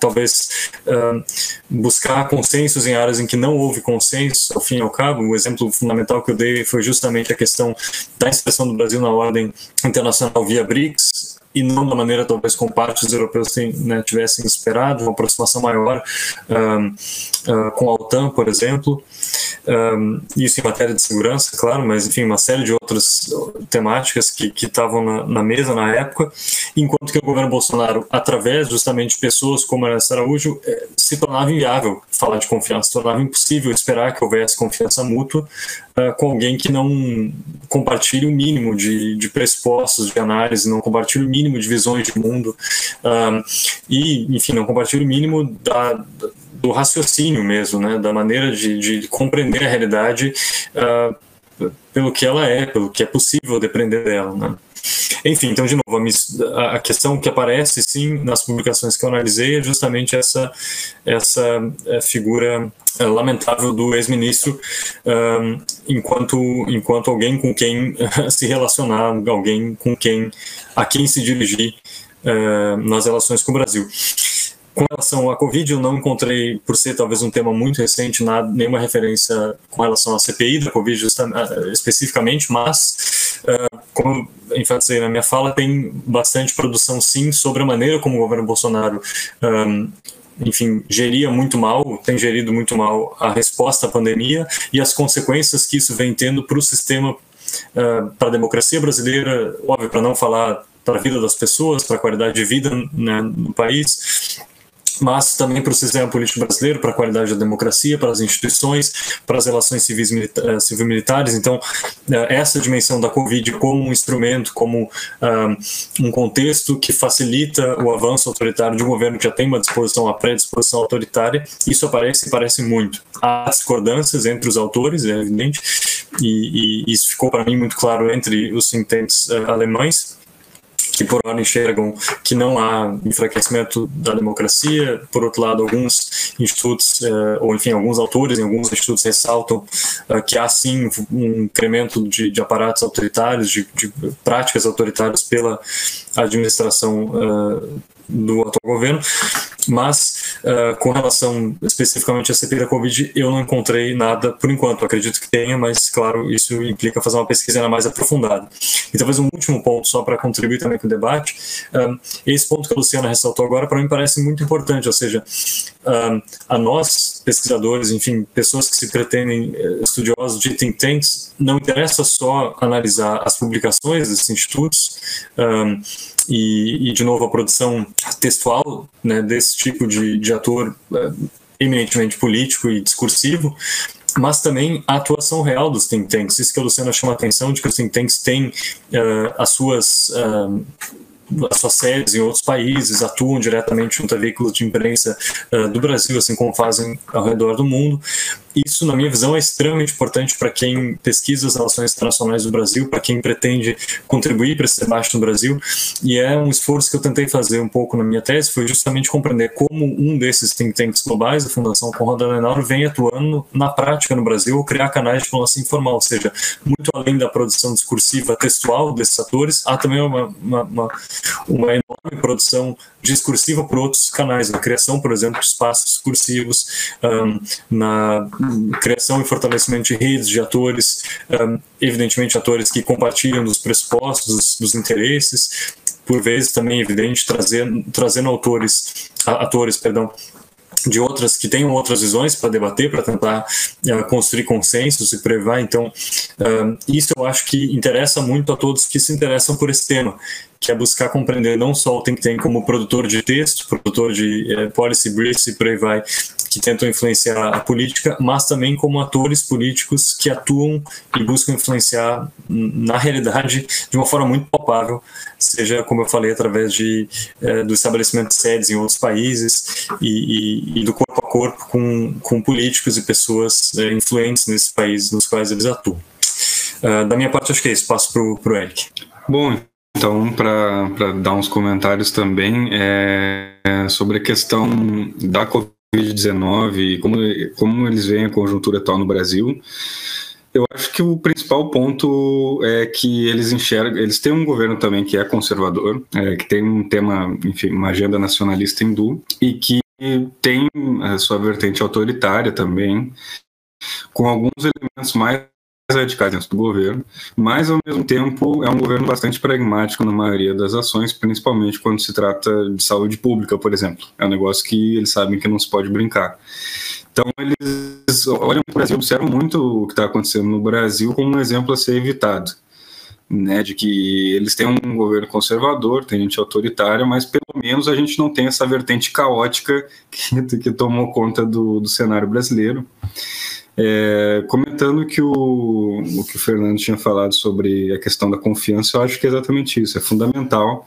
talvez uh, buscar consensos em áreas em que não houve consenso, ao fim e ao cabo. O exemplo fundamental que eu dei foi justamente a questão da inscrição do Brasil na ordem internacional via BRICS, e não da maneira talvez como partes europeus tem, né, tivessem esperado, uma aproximação maior um, uh, com a OTAN, por exemplo, um, isso em matéria de segurança, claro, mas enfim, uma série de outras temáticas que estavam na, na, mesa na época, enquanto que o governo Bolsonaro, através justamente de pessoas como Ernesto Araújo, eh, se tornava inviável falar de confiança, se tornava impossível esperar que houvesse confiança mútua uh, com alguém que não compartilhe o mínimo de, de pressupostos de análise, não compartilhe o mínimo de visões de mundo, e, enfim, não compartilhe o mínimo da, do raciocínio mesmo, né, da maneira de, de compreender a realidade uh, pelo que ela é, pelo que é possível depender dela, né. Enfim, então, de novo, a, a, questão que aparece, sim, nas publicações que eu analisei é justamente essa, essa é, figura é, lamentável do ex-ministro um, enquanto, enquanto alguém com quem se relacionar, alguém com quem, a quem se dirigir uh, nas relações com o Brasil. Com relação à Covid, eu não encontrei, por ser talvez um tema muito recente, nada, nenhuma referência com relação à CPI da Covid ah, especificamente, mas, uh, como enfatizei na minha fala, tem bastante produção sim sobre a maneira como o governo Bolsonaro um, enfim, geria muito mal, tem gerido muito mal a resposta à pandemia e as consequências que isso vem tendo para o sistema, uh, para a democracia brasileira, óbvio, para não falar para a vida das pessoas, para a qualidade de vida né, no país, mas também para o sistema político brasileiro, para a qualidade da democracia, para as instituições, para as relações civis eh, civil-militares. Então, eh, essa dimensão da Covid como um instrumento, como um, um contexto que facilita o avanço autoritário de um governo que já tem uma disposição, uma predisposição autoritária, isso aparece e parece muito. Há discordâncias entre os autores, é evidente, e, e isso ficou para mim muito claro entre os think uh, alemães, que por hora enxergam que não há enfraquecimento da democracia, por outro lado alguns institutos, uh, ou enfim, alguns autores em alguns institutos ressaltam uh, que há sim um incremento de, de aparatos autoritários, de, de, práticas autoritárias pela administração uh, do atual governo, mas uh, com relação especificamente à CPI da Covid, eu não encontrei nada por enquanto. Acredito que tenha, mas claro, isso implica fazer uma pesquisa ainda mais aprofundada. E talvez um último ponto, só para contribuir também com o debate, uh, esse ponto que a Luciana ressaltou agora, para mim parece muito importante, ou seja, a nós, pesquisadores, enfim, pessoas que se pretendem eh, estudiosos de think tanks, não interessa só analisar as publicações desses institutos, e, e, de novo, a produção textual né, desse tipo de, de ator é, eminentemente político e discursivo, mas também a atuação real dos think tanks. Isso que a Luciana chama a atenção, de que os think tanks têm uh, as suas uh, as suas sedes em outros países, atuam diretamente junto a veículos de imprensa uh, do Brasil, assim como fazem ao redor do mundo. Isso, na minha visão, é extremamente importante para quem pesquisa as relações internacionais do Brasil, para quem pretende contribuir para esse debate no Brasil. E é um esforço que eu tentei fazer um pouco na minha tese, foi justamente compreender como um desses think tanks globais, a Fundação Conrad Adenauer, vem atuando na prática no Brasil, criar canais de diplomacia informal, ou seja, muito além da produção discursiva textual desses atores, há também uma, uma, uma, uma enorme produção discursiva por outros canais, a criação, por exemplo, de espaços discursivos, um, na criação e fortalecimento de redes de atores, um, evidentemente atores que compartilham dos pressupostos, dos, dos interesses, por vezes também evidente trazendo, trazendo autores, atores, perdão, de outras que tenham outras visões para debater, para tentar uh, construir consensos e prevar. Então, uh, isso eu acho que interessa muito a todos que se interessam por esse tema, que é buscar compreender não só o think tank como produtor de texto, produtor de uh, policy briefs e por aí vai, que tentam influenciar a política, mas também como atores políticos que atuam e buscam influenciar na realidade de uma forma muito palpável, seja, como eu falei, através de, é, do estabelecimento de sedes em outros países e, e, e do corpo a corpo com, com políticos e pessoas é, influentes nesses países nos quais eles atuam. Uh, da minha parte, acho que é isso. Passo para o Eric. Bom, então, para dar uns comentários também é, é, sobre a questão da Covid-19 e como, como eles veem a conjuntura atual no Brasil, eu acho que o principal ponto é que eles enxergam, eles têm um governo também que é conservador, é, que tem um tema, enfim, uma agenda nacionalista hindu e que tem a sua vertente autoritária também, com alguns elementos mais radicais do governo, mas ao mesmo tempo é um governo bastante pragmático na maioria das ações, principalmente quando se trata de saúde pública, por exemplo. É um negócio que eles sabem que não se pode brincar. Então eles olham para o Brasil, observam muito o que está acontecendo no Brasil como um exemplo a ser evitado. Né, de que eles têm um governo conservador, tem gente autoritária, mas pelo menos a gente não tem essa vertente caótica que, que tomou conta do, do cenário brasileiro. É, comentando que o, o que o Fernando tinha falado sobre a questão da confiança, eu acho que é exatamente isso. É fundamental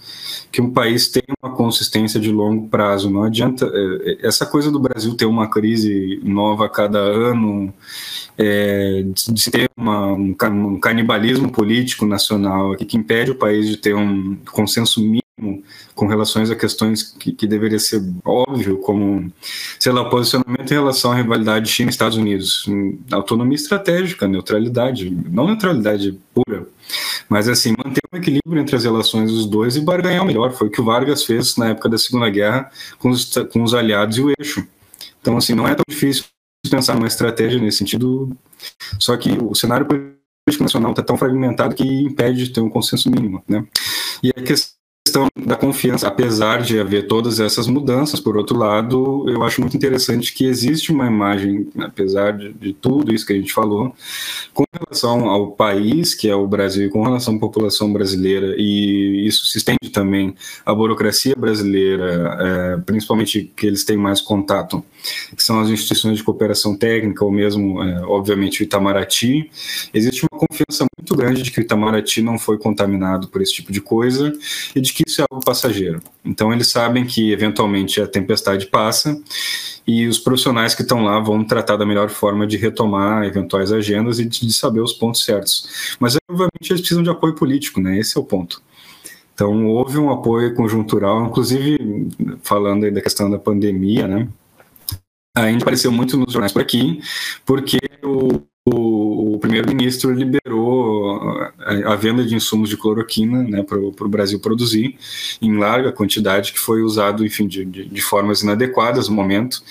que um país tenha uma consistência de longo prazo. Não adianta. É, é essa coisa do Brasil ter uma crise nova a cada ano, é, de, ter uma, um, canibalismo político nacional que impede o país de ter um consenso mínimo com relações a questões que, que deveria ser óbvio, como, sei lá, posicionamento em relação à rivalidade China-Estados Unidos, autonomia estratégica, neutralidade, não neutralidade pura, mas assim, manter um equilíbrio entre as relações dos dois e barganhar o melhor, foi o que o Vargas fez na época da Segunda Guerra com os, com os aliados e o eixo. Então, assim, não é tão difícil pensar numa estratégia nesse sentido, só que o cenário político nacional está tão fragmentado que impede de ter um consenso mínimo, né? E a questão questão da confiança, apesar de haver todas essas mudanças, por outro lado, eu acho muito interessante que existe uma imagem, apesar de, de, tudo isso que a gente falou, com relação ao país, que é o Brasil, com relação à população brasileira, e isso se estende também à burocracia brasileira, é, principalmente que eles têm mais contato, que são as instituições de cooperação técnica, ou mesmo, é, obviamente, o Itamaraty. Existe uma confiança muito grande de que o Itamaraty não foi contaminado por esse tipo de coisa e de que isso é algo passageiro. Então eles sabem que eventualmente a tempestade passa e os profissionais que estão lá vão tratar da melhor forma de retomar eventuais agendas e de saber os pontos certos. Mas obviamente eles precisam de apoio político, né? Esse é o ponto. Então houve um apoio conjuntural, inclusive falando aí da questão da pandemia, né? A gente apareceu muito nos jornais por aqui, porque o o, primeiro-ministro liberou a, a, venda de insumos de cloroquina né, para o Brasil produzir em larga quantidade, que foi usado, enfim, de, de, de, formas inadequadas no momento.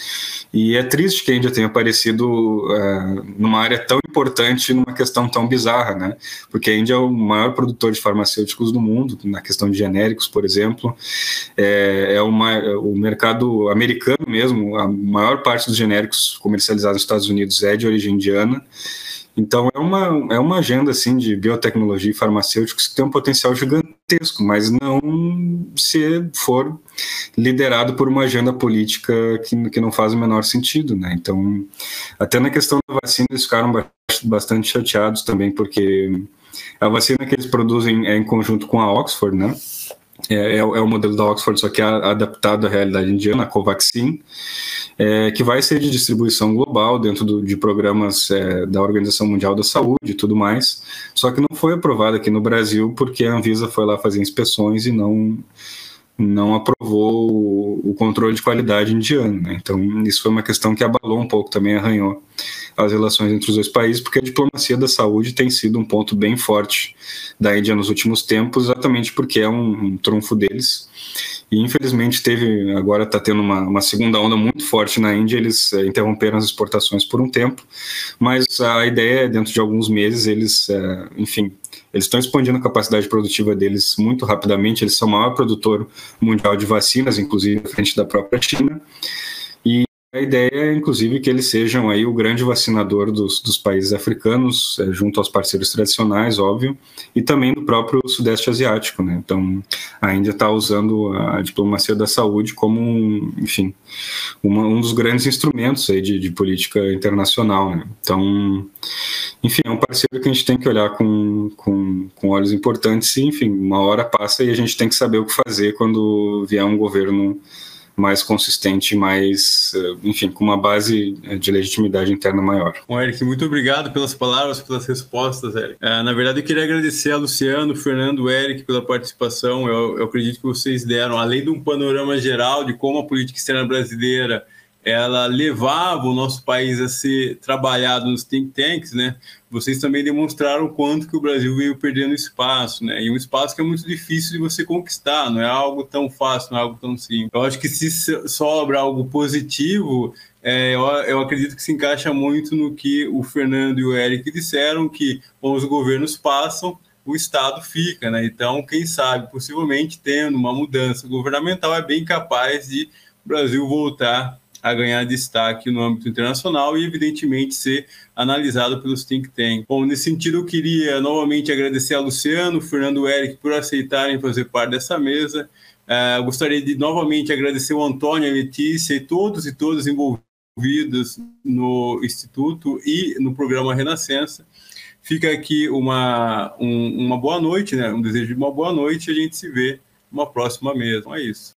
E é triste que a Índia tenha aparecido uh, numa área tão importante, numa questão tão bizarra, né? Porque a Índia é o maior produtor de farmacêuticos do mundo, na questão de genéricos, por exemplo. É, é uma, o mercado americano mesmo, a maior parte dos genéricos comercializados nos Estados Unidos é de origem indiana. Então é uma, é uma agenda assim de biotecnologia e farmacêuticos que tem um potencial gigantesco, mas não se for liderado por uma agenda política que, que não faz o menor sentido, né? Então, até na questão da vacina eles ficaram bastante chateados também, porque a vacina que eles produzem é em conjunto com a Oxford, né? É, é, é, o modelo da Oxford, só que é adaptado à realidade indiana, a Covaxin, é, que vai ser de distribuição global dentro do, de programas é, da Organização Mundial da Saúde e tudo mais, só que não foi aprovada aqui no Brasil porque a Anvisa foi lá fazer inspeções e não não aprovou o, o controle de qualidade indiano. Né? Então, isso foi uma questão que abalou um pouco, também arranhou as relações entre os dois países, porque a diplomacia da saúde tem sido um ponto bem forte da Índia nos últimos tempos, exatamente porque é um, um trunfo deles. E infelizmente teve, agora está tendo uma, uma, segunda onda muito forte na Índia, eles é, interromperam as exportações por um tempo, mas a ideia é, dentro de alguns meses, eles, é, enfim, eles estão expandindo a capacidade produtiva deles muito rapidamente, eles são o maior produtor mundial de vacinas, inclusive frente da própria China, a ideia é, inclusive, que eles sejam aí o grande vacinador dos, dos países africanos, é, junto aos parceiros tradicionais, óbvio, e também do próprio Sudeste Asiático, né? Então, a Índia está usando a diplomacia da saúde como, um, enfim, uma, um dos grandes instrumentos aí de, de política internacional, né? Então, enfim, é um parceiro que a gente tem que olhar com, com, com olhos importantes e, enfim, uma hora passa e a gente tem que saber o que fazer quando vier um governo mais consistente, mais, eh, enfim, com uma base eh, de legitimidade interna maior. Bom, Eric, muito obrigado pelas palavras, pelas respostas, Eric. Uh, na verdade, eu queria agradecer a Luciano, Fernando, Eric pela participação. Eu, eu acredito que vocês deram, além de um panorama geral de como a política externa brasileira ela levava o nosso país a ser trabalhado nos think tanks, né? Vocês também demonstraram quanto que o Brasil veio perdendo espaço, né? E um espaço que é muito difícil de você conquistar, não é algo tão fácil, não é algo tão simples. Eu acho que se sobra algo positivo, é, eu, eu, acredito que se encaixa muito no que o Fernando e o Eric disseram, que bom, os governos passam, o Estado fica, né? Então, quem sabe, possivelmente tendo uma mudança governamental, é bem capaz de o Brasil voltar a ganhar destaque no âmbito internacional e, evidentemente, ser analisado pelos think tanks. Bom, nesse sentido, eu queria novamente agradecer a Luciano, Fernando Eric por aceitarem fazer parte dessa mesa. Uh, gostaria de novamente agradecer o Antônio, a Letícia e todos e todas envolvidos no Instituto e no programa Renascença. Fica aqui uma, um, uma boa noite, né? um desejo de uma boa noite e a gente se vê numa próxima mesa. Então é isso.